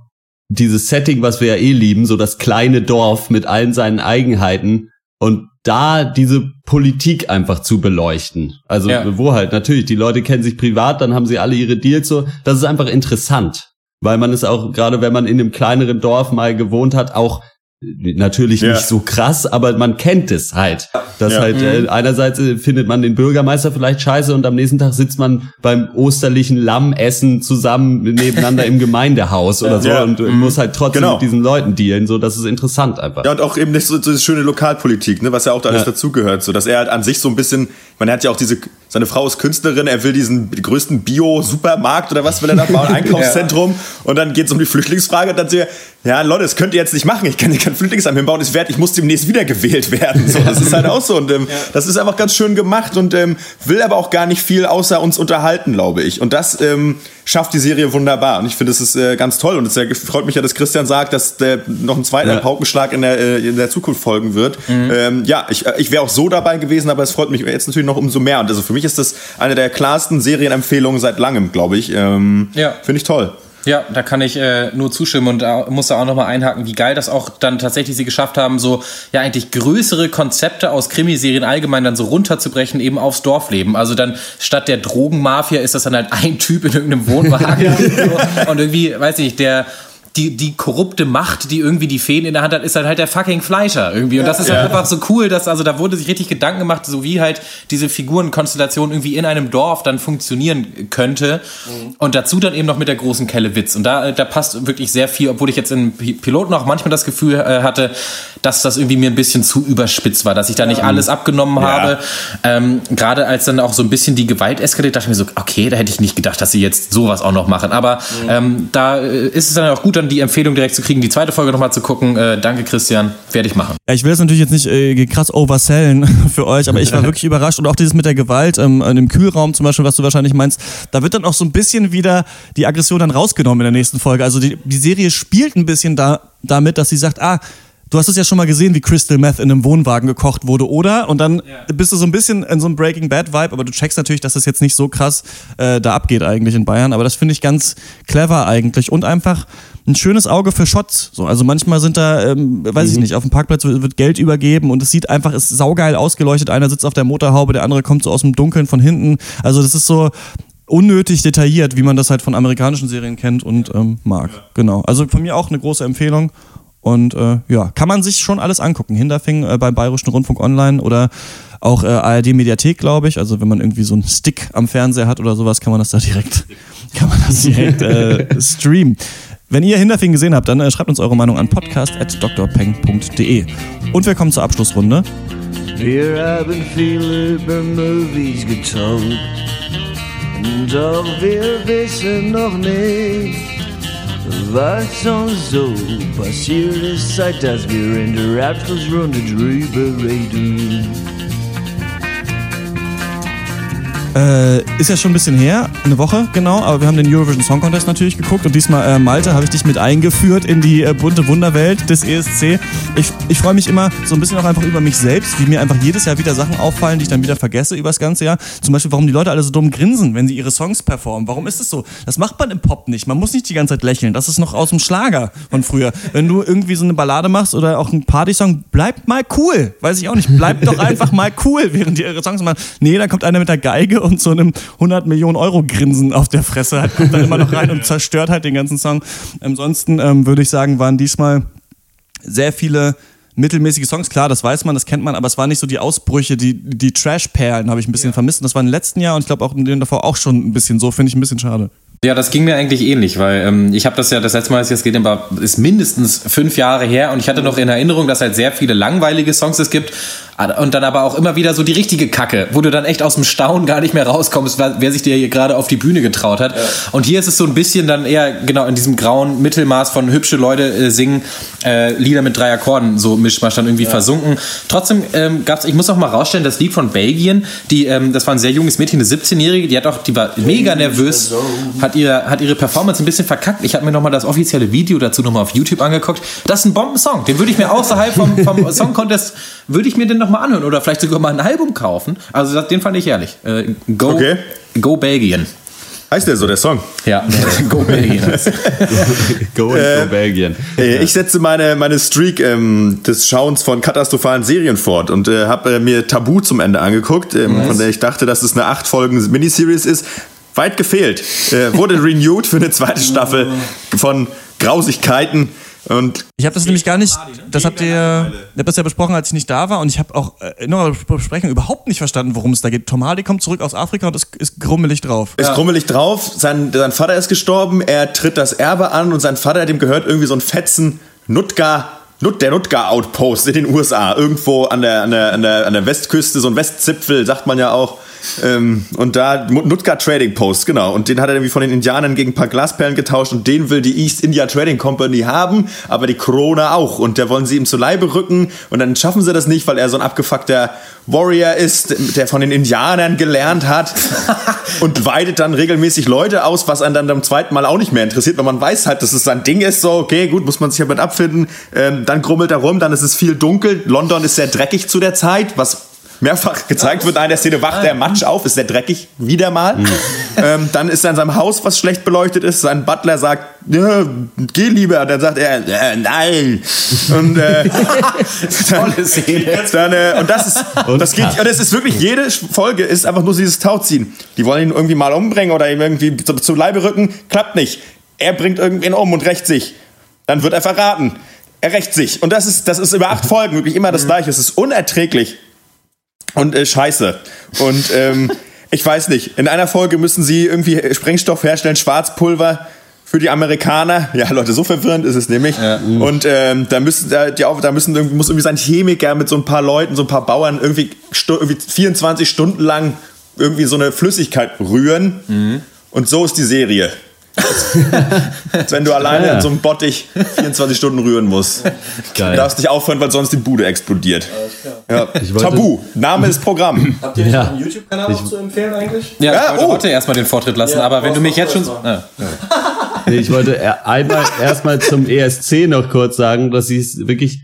dieses Setting, was wir ja eh lieben, so das kleine Dorf mit allen seinen Eigenheiten und da diese Politik einfach zu beleuchten. Also Ja. wo halt natürlich die Leute kennen sich privat, dann haben sie alle ihre Deals so. Das ist einfach interessant, weil man es auch gerade, wenn man in einem kleineren Dorf mal gewohnt hat, auch natürlich Ja. nicht so krass, aber man kennt es halt. Dass Ja. halt äh, einerseits äh, findet man den Bürgermeister vielleicht scheiße und am nächsten Tag sitzt man beim osterlichen Lammessen zusammen nebeneinander im Gemeindehaus oder so Ja. und äh, muss halt trotzdem Genau. mit diesen Leuten dealen. So, das ist interessant einfach. Ja, und auch eben nicht so, so diese schöne Lokalpolitik, ne, was ja auch da alles Ja. dazugehört. So, dass er halt an sich so ein bisschen, man hat ja auch diese, seine Frau ist Künstlerin, er will diesen größten Bio-Supermarkt oder was will er da bauen, Einkaufszentrum. Und dann geht es um die Flüchtlingsfrage und dann sagt er, ja, Leute, das könnt ihr jetzt nicht machen. Ich kann kein Flüchtlingsheim hinbauen, ich, werd, ich muss demnächst wiedergewählt werden. So, das ist halt auch so. Und ähm, das ist einfach ganz schön gemacht und ähm, will aber auch gar nicht viel außer uns unterhalten, glaube ich. Und das ähm, schafft die Serie wunderbar. Und ich finde, es ist äh, ganz toll. Und es äh, freut mich ja, dass Christian sagt, dass der noch ein zweiter Ja. Paukenschlag in der, äh, in der Zukunft folgen wird. Ähm, ja, ich, äh, ich wäre auch so dabei gewesen, aber es freut mich jetzt natürlich noch umso mehr. Und also für mich ist das eine der klarsten Serienempfehlungen seit langem, glaube ich. Ähm, Ja. Finde ich toll. Ja, da kann ich äh, nur zustimmen und da muss da auch nochmal einhaken, wie geil das auch dann tatsächlich sie geschafft haben, so ja eigentlich größere Konzepte aus Krimiserien allgemein dann so runterzubrechen, eben aufs Dorfleben. Also dann statt der Drogenmafia ist das dann halt ein Typ in irgendeinem Wohnwagen so, und irgendwie, weiß ich nicht, der die, die korrupte Macht, die irgendwie die Feen in der Hand hat, ist halt halt der fucking Fleischer irgendwie. Und das ist halt einfach so cool, dass, also da wurde sich richtig Gedanken gemacht, so wie halt diese Figurenkonstellation irgendwie in einem Dorf dann funktionieren könnte. Und dazu dann eben noch mit der großen Kelle Witz. Und da, da passt wirklich sehr viel, obwohl ich jetzt in Pi- Piloten auch manchmal das Gefühl äh, hatte, dass das irgendwie mir ein bisschen zu überspitzt war, dass ich da nicht alles abgenommen habe. Ähm, Gerade als dann auch so ein bisschen die Gewalt eskaliert, dachte ich mir so, okay, da hätte ich nicht gedacht, dass sie jetzt sowas auch noch machen. Aber ähm, da äh, ist es dann auch gut, dann dann die Empfehlung direkt zu kriegen, die zweite Folge nochmal zu gucken. Äh, danke, Christian. Werde ich machen. Ja, ich will das natürlich jetzt nicht äh, krass oversellen für euch, aber ich war wirklich überrascht. Und auch dieses mit der Gewalt ähm, dem Kühlraum zum Beispiel, was du wahrscheinlich meinst, da wird dann auch so ein bisschen wieder die Aggression dann rausgenommen in der nächsten Folge. Also die, die Serie spielt ein bisschen da, damit, dass sie sagt, ah, Du hast es ja schon mal gesehen, wie Crystal Meth in einem Wohnwagen gekocht wurde, oder? Und dann bist du so ein bisschen in so einem Breaking Bad Vibe, aber du checkst natürlich, dass das jetzt nicht so krass äh, da abgeht eigentlich in Bayern. Aber das finde ich ganz clever eigentlich und einfach ein schönes Auge für Shots. So, also manchmal sind da, ähm, weiß ich nicht, auf dem Parkplatz wird wird Geld übergeben und es sieht einfach, ist saugeil ausgeleuchtet. Einer sitzt auf der Motorhaube, der andere kommt so aus dem Dunkeln von hinten. Also das ist so unnötig detailliert, wie man das halt von amerikanischen Serien kennt und ähm, mag. Genau. Also von mir auch eine große Empfehlung. Und äh, ja, kann man sich schon alles angucken. Hinterfing äh, beim Bayerischen Rundfunk Online oder auch äh, ARD Mediathek, glaube ich. Also wenn man irgendwie so einen Stick am Fernseher hat oder sowas, kann man das da direkt, kann man das direkt äh, streamen. Wenn ihr Hinterfing gesehen habt, dann äh, schreibt uns eure Meinung an podcast.drpeng.de. Und wir kommen zur Abschlussrunde. Wir haben viele über Movies getalkt. Doch wir wissen noch nicht, was uns so passiert ist, seit dass wir in der Abschlussrunde drüber reden. Äh, ist ja schon ein bisschen her, eine Woche genau, aber wir haben den Eurovision Song Contest natürlich geguckt und diesmal, äh, Malte, habe ich dich mit eingeführt in die äh, bunte Wunderwelt des ESC. Ich, ich freue mich immer so ein bisschen auch einfach über mich selbst, wie mir einfach jedes Jahr wieder Sachen auffallen, die ich dann wieder vergesse über das ganze Jahr. Zum Beispiel, warum die Leute alle so dumm grinsen, wenn sie ihre Songs performen. Warum ist das so? Das macht man im Pop nicht. Man muss nicht die ganze Zeit lächeln. Das ist noch aus dem Schlager von früher. Wenn du irgendwie so eine Ballade machst oder auch einen Partysong, bleibt mal cool. Weiß ich auch nicht. Bleibt doch einfach mal cool, während die ihre Songs machen. Nee, da kommt einer mit der Geige und so einem 100 Millionen Euro Grinsen auf der Fresse, halt, kommt dann immer noch rein und zerstört halt den ganzen Song. Ansonsten ähm, würde ich sagen, waren diesmal sehr viele mittelmäßige Songs. Klar, das weiß man, das kennt man, aber es waren nicht so die Ausbrüche, die, die Trash-Perlen habe ich ein bisschen vermisst. Und das war im letzten Jahr und ich glaube auch in dem davor auch schon ein bisschen so, finde ich ein bisschen schade. Ja, das ging mir eigentlich ähnlich, weil ähm, ich habe das ja das letzte Mal, als ich das gesehen habe, ist mindestens fünf Jahre her und ich hatte noch in Erinnerung, dass halt sehr viele langweilige Songs es gibt und dann aber auch immer wieder so die richtige Kacke, wo du dann echt aus dem Staunen gar nicht mehr rauskommst, wer, sich dir hier gerade auf die Bühne getraut hat. Und hier ist es so ein bisschen dann eher genau in diesem grauen Mittelmaß von hübsche Leute äh, singen äh, Lieder mit drei Akkorden, so Mischmasch dann irgendwie versunken. Trotzdem ähm, gab's, ich muss auch mal rausstellen, das Lied von Belgien, die, ähm, das war ein sehr junges Mädchen, eine 17-Jährige, die hat auch, die war mega nervös, hat ihre, hat ihre Performance ein bisschen verkackt. Ich habe mir nochmal das offizielle Video dazu nochmal auf YouTube angeguckt. Das ist ein Bombensong. Den würde ich mir außerhalb vom, vom Song Contest, würde ich mir den nochmal anhören oder vielleicht sogar mal ein Album kaufen. Also den fand ich ehrlich. Äh, go, Okay. go Belgien. Heißt der so, der Song? Ja, Go Belgien. Go and Äh, go Belgien. Äh, Ich setze meine, meine Streak ähm, des Schauens von katastrophalen Serien fort und äh, habe äh, mir Tabu zum Ende angeguckt, ähm, von der ich dachte, dass es eine acht Folgen Miniseries ist. Weit gefehlt. Äh, wurde renewed für eine zweite Staffel von Grausigkeiten. Und Ich habe das nämlich gar nicht, das habt ihr, ihr habt das ja besprochen, als ich nicht da war und ich habe auch äh, in eurer Besprechung überhaupt nicht verstanden, worum es da geht. Tom Hardy kommt zurück aus Afrika und ist, ist grummelig drauf. ist krummelig drauf, sein, sein Vater ist gestorben, er tritt das Erbe an und sein Vater, dem gehört irgendwie so ein Fetzen Nutga, Nut, der Nutga-Outpost in den USA, irgendwo an der, an, der, an, der, an der Westküste, so ein Westzipfel, sagt man ja auch. Ähm, und da Nutga Trading Post, genau. Und den hat er irgendwie von den Indianern gegen ein paar Glasperlen getauscht und den will die East India Trading Company haben, aber die Corona auch. Und der wollen sie ihm zu Leibe rücken und dann schaffen sie das nicht, weil er so ein abgefuckter Warrior ist, der von den Indianern gelernt hat und weidet dann regelmäßig Leute aus, was einen dann beim zweiten Mal auch nicht mehr interessiert, weil man weiß halt, dass es sein Ding ist, so, okay, gut, muss man sich damit abfinden. Ähm, dann grummelt er rum, dann ist es viel dunkel. London ist sehr dreckig zu der Zeit, was mehrfach gezeigt wird. In der Szene wacht der Matsch auf, ist sehr dreckig, wieder mal. Ähm, dann ist er in seinem Haus, was schlecht beleuchtet ist. Sein Butler sagt, geh lieber. Dann sagt er, äh, nein. Und, äh, Szene. Dann, äh, und das ist, das geht, und es ist wirklich, jede Folge ist einfach nur dieses Tauziehen. Die wollen ihn irgendwie mal umbringen oder ihm irgendwie zu, zu Leibe rücken. Klappt nicht. Er bringt irgendwen um und rächt sich. Dann wird er verraten. Er rächt sich. Und das ist, das ist über acht Folgen wirklich immer das Gleiche. Es ist unerträglich und äh, scheiße. Und ähm, ich weiß nicht, in einer Folge müssen sie irgendwie Sprengstoff herstellen, Schwarzpulver für die Amerikaner. Ja, Leute, so verwirrend ist es nämlich. Und ähm, da müssen da, die, da müssen irgendwie, muss irgendwie sein Chemiker mit so ein paar Leuten, so ein paar Bauern irgendwie, irgendwie 24 Stunden lang irgendwie so eine Flüssigkeit rühren. Und so ist die Serie. Als wenn du alleine Ja. in so einem Bottich 24 Stunden rühren musst. Geil. Du darfst nicht aufhören, weil sonst die Bude explodiert. Ja. Tabu. Name ist Programm. Habt ihr Ja. einen YouTube-Kanal noch zu empfehlen eigentlich? Ja, Ja, ich wollte oh. erstmal den Vortritt lassen, Ja, aber wenn du mich jetzt schon. Ja. Nee, ich wollte einmal erstmal zum ESC noch kurz sagen, dass ich es wirklich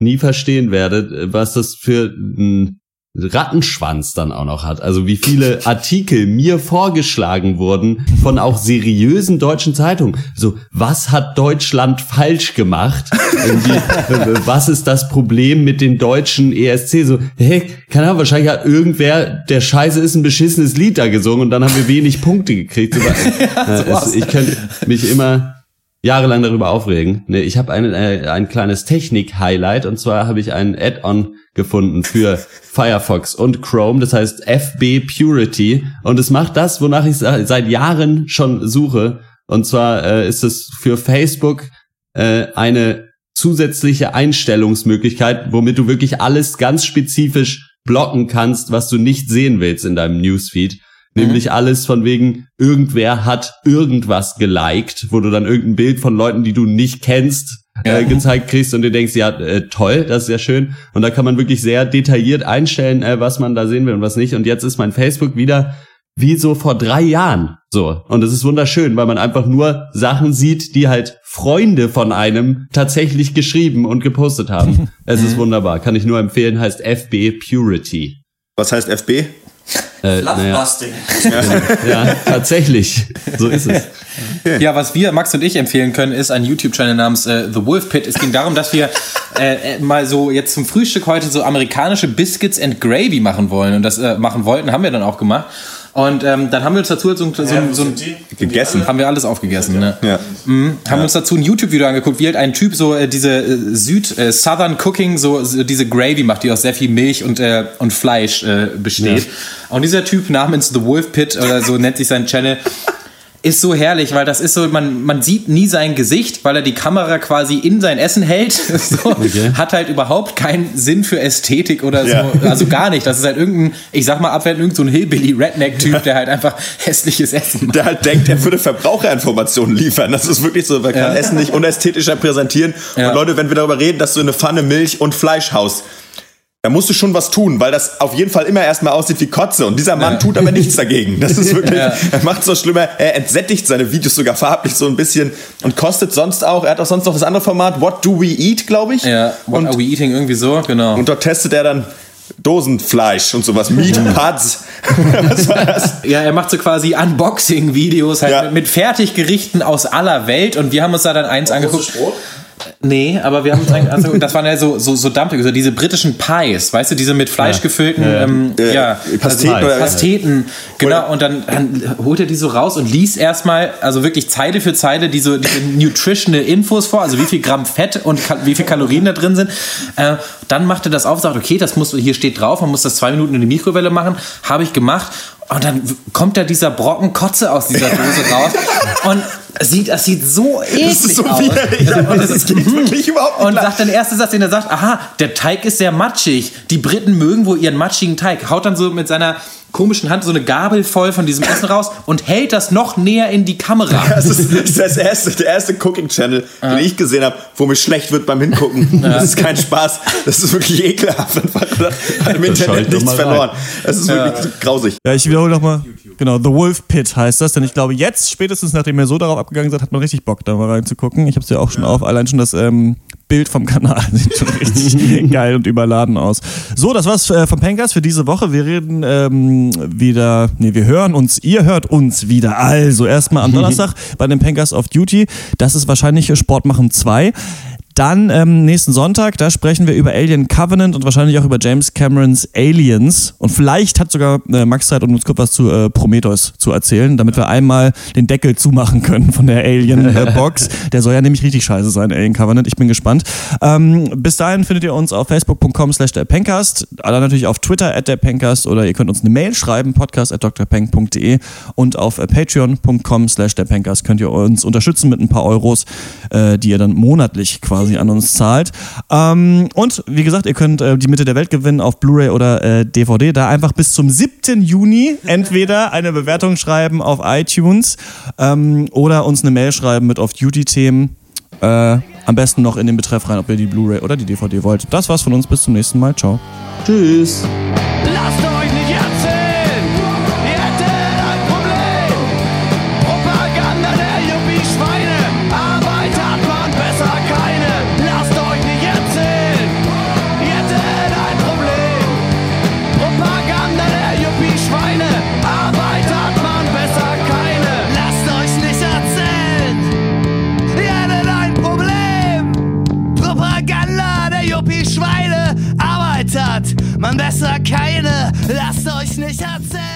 nie verstehen werde, was das für ein Rattenschwanz dann auch noch hat. Also wie viele Artikel mir vorgeschlagen wurden von auch seriösen deutschen Zeitungen. So, was hat Deutschland falsch gemacht? Was ist das Problem mit den deutschen ESC? So, hey, keine Ahnung, wahrscheinlich hat irgendwer, der Scheiße ist, ein beschissenes Lied da gesungen und dann haben wir wenig Punkte gekriegt. So, äh, es, ich könnte mich immer jahrelang darüber aufregen. Nee, ich habe ein, äh, ein kleines Technik-Highlight und zwar habe ich ein Add-on gefunden für Firefox und Chrome, das heißt FB Purity und es macht das, wonach ich seit Jahren schon suche und zwar äh, ist es für Facebook äh, eine zusätzliche Einstellungsmöglichkeit, womit du wirklich alles ganz spezifisch blocken kannst, was du nicht sehen willst in deinem Newsfeed. Nämlich alles von wegen, irgendwer hat irgendwas geliked, wo du dann irgendein Bild von Leuten, die du nicht kennst, äh, gezeigt kriegst und du denkst, ja, äh, toll, das ist ja schön. Und da kann man wirklich sehr detailliert einstellen, äh, was man da sehen will und was nicht. Und jetzt ist mein Facebook wieder wie so vor drei Jahren. So. Und es ist wunderschön, weil man einfach nur Sachen sieht, die halt Freunde von einem tatsächlich geschrieben und gepostet haben. es ist wunderbar. Kann ich nur empfehlen, heißt FB Purity. Was heißt FB? Äh, naja, Fluffbusting. ja, tatsächlich. So ist es. Ja, was wir, Max und ich, empfehlen können, ist ein YouTube-Channel namens äh, The Wolf Pit. Es ging darum, dass wir äh, äh, mal so jetzt zum Frühstück heute so amerikanische Biscuits and Gravy machen wollen. Und das äh, machen wollten, haben wir dann auch gemacht. Und ähm, dann haben wir uns dazu so, ein- so, ein- so ein Gegessen. haben wir alles aufgegessen, ne? Ja. Mhm. Haben uns dazu ein YouTube-Video angeguckt, wie halt ein Typ so äh, diese äh, Süd äh, Southern Cooking so, so diese Gravy macht, die aus sehr viel Milch und äh, und Fleisch äh, besteht. Und dieser Typ namens The Wolf Pit oder so nennt sich sein Channel. Ist so herrlich, weil das ist so, man, man sieht nie sein Gesicht, weil er die Kamera quasi in sein Essen hält. So, Hat halt überhaupt keinen Sinn für Ästhetik oder so. Ja. Also gar nicht. Das ist halt irgendein, ich sag mal abwertend, irgendein so ein Hillbilly-Redneck-Typ, der halt einfach hässliches Essen macht. Der halt denkt, er würde Verbraucherinformationen liefern. Das ist wirklich so, man kann Essen nicht unästhetischer präsentieren. Ja. Und Leute, wenn wir darüber reden, dass du eine Pfanne Milch und Fleisch haust, da musst du schon was tun, weil das auf jeden Fall immer erstmal aussieht wie Kotze. Und dieser Mann tut aber nichts dagegen. Das ist wirklich, Ja. er macht so schlimmer, er entsättigt seine Videos sogar farblich so ein bisschen und kostet sonst auch, er hat auch sonst noch das andere Format, What Do We Eat, glaube ich. Ja, what und, are we eating? Irgendwie so, genau. und dort testet er dann Dosenfleisch und sowas, Meat Puds. was war das? Ja, er macht so quasi Unboxing-Videos halt Ja. mit, mit Fertiggerichten aus aller Welt und wir haben uns da dann eins angeguckt. Nee, aber wir haben uns eigentlich, also das waren ja so, so, so Dumpling, so diese britischen Pies, weißt du, diese mit Fleisch gefüllten, ja, ähm, Äh, ja Pasteten also, oder- Pasteten, genau, und dann, dann holt er die so raus und liest erstmal, also wirklich Zeile für Zeile, diese, diese nutritional Infos vor, also wie viel Gramm Fett und wie viel Kalorien da drin sind. Äh, dann macht er das auf, sagt, okay, das muss, hier steht drauf, man muss das zwei Minuten in die Mikrowelle machen, habe ich gemacht. Und dann kommt da dieser Brocken Kotze aus dieser Dose raus und sieht, das sieht so eklig Das ist so aus. Ja, und Das das geht wirklich überhaupt nicht und sagt dann erste Satz, den er sagt, aha, der Teig ist sehr matschig. Die Briten mögen wohl ihren matschigen Teig. Haut dann so mit seiner komischen Hand so eine Gabel voll von diesem Essen raus und hält das noch näher in die Kamera. Das ist, das ist das erste, der erste Cooking-Channel, den ich gesehen habe, wo mir schlecht wird beim Hingucken. Das ist kein Spaß. Das ist wirklich ekelhaft. Hat im Internet nichts verloren. Das ist wirklich grausig. Ja, ich wiederhole nochmal. Genau, The Wolf Pit heißt das, denn ich glaube, jetzt, spätestens nachdem ihr so darauf abgegangen seid, hat man richtig Bock, da mal reinzugucken. Ich habe es ja auch schon auf, allein schon das ähm, Bild vom Kanal sieht schon richtig geil und überladen aus. So, das war's äh, vom Pencast für diese Woche. Wir reden ähm, wieder, nee, wir hören uns, ihr hört uns wieder. Also, erstmal am Donnerstag bei dem Pencast of Duty. Das ist wahrscheinlich Sport machen 2. Dann ähm, nächsten Sonntag, da sprechen wir über Alien Covenant und wahrscheinlich auch über James Camerons Aliens. Und vielleicht hat sogar äh, Max Zeit, um uns kurz was zu äh, Prometheus zu erzählen, damit wir einmal den Deckel zumachen können von der Alien-Box. der soll ja nämlich richtig scheiße sein, Alien Covenant. Ich bin gespannt. Ähm, bis dahin findet ihr uns auf facebook.com slash der Pencast, dann natürlich auf Twitter at der Pencast oder ihr könnt uns eine Mail schreiben, podcast at drpenk.de und auf äh, patreon.com slash der Pencast könnt ihr uns unterstützen mit ein paar Euros, äh, die ihr dann monatlich quasi quasi an uns zahlt. Ähm, und wie gesagt, ihr könnt äh, die Mitte der Welt gewinnen auf Blu-ray oder äh, DVD. Da einfach bis zum 7. Juni entweder eine Bewertung schreiben auf iTunes ähm, oder uns eine Mail schreiben mit Off-Duty-Themen. Äh, am besten noch in den Betreff rein, ob ihr die Blu-ray oder die DVD wollt. Das war's von uns. Bis zum nächsten Mal. Ciao. Tschüss. Lasst euch nicht besser keine. Lasst euch nicht erzählen.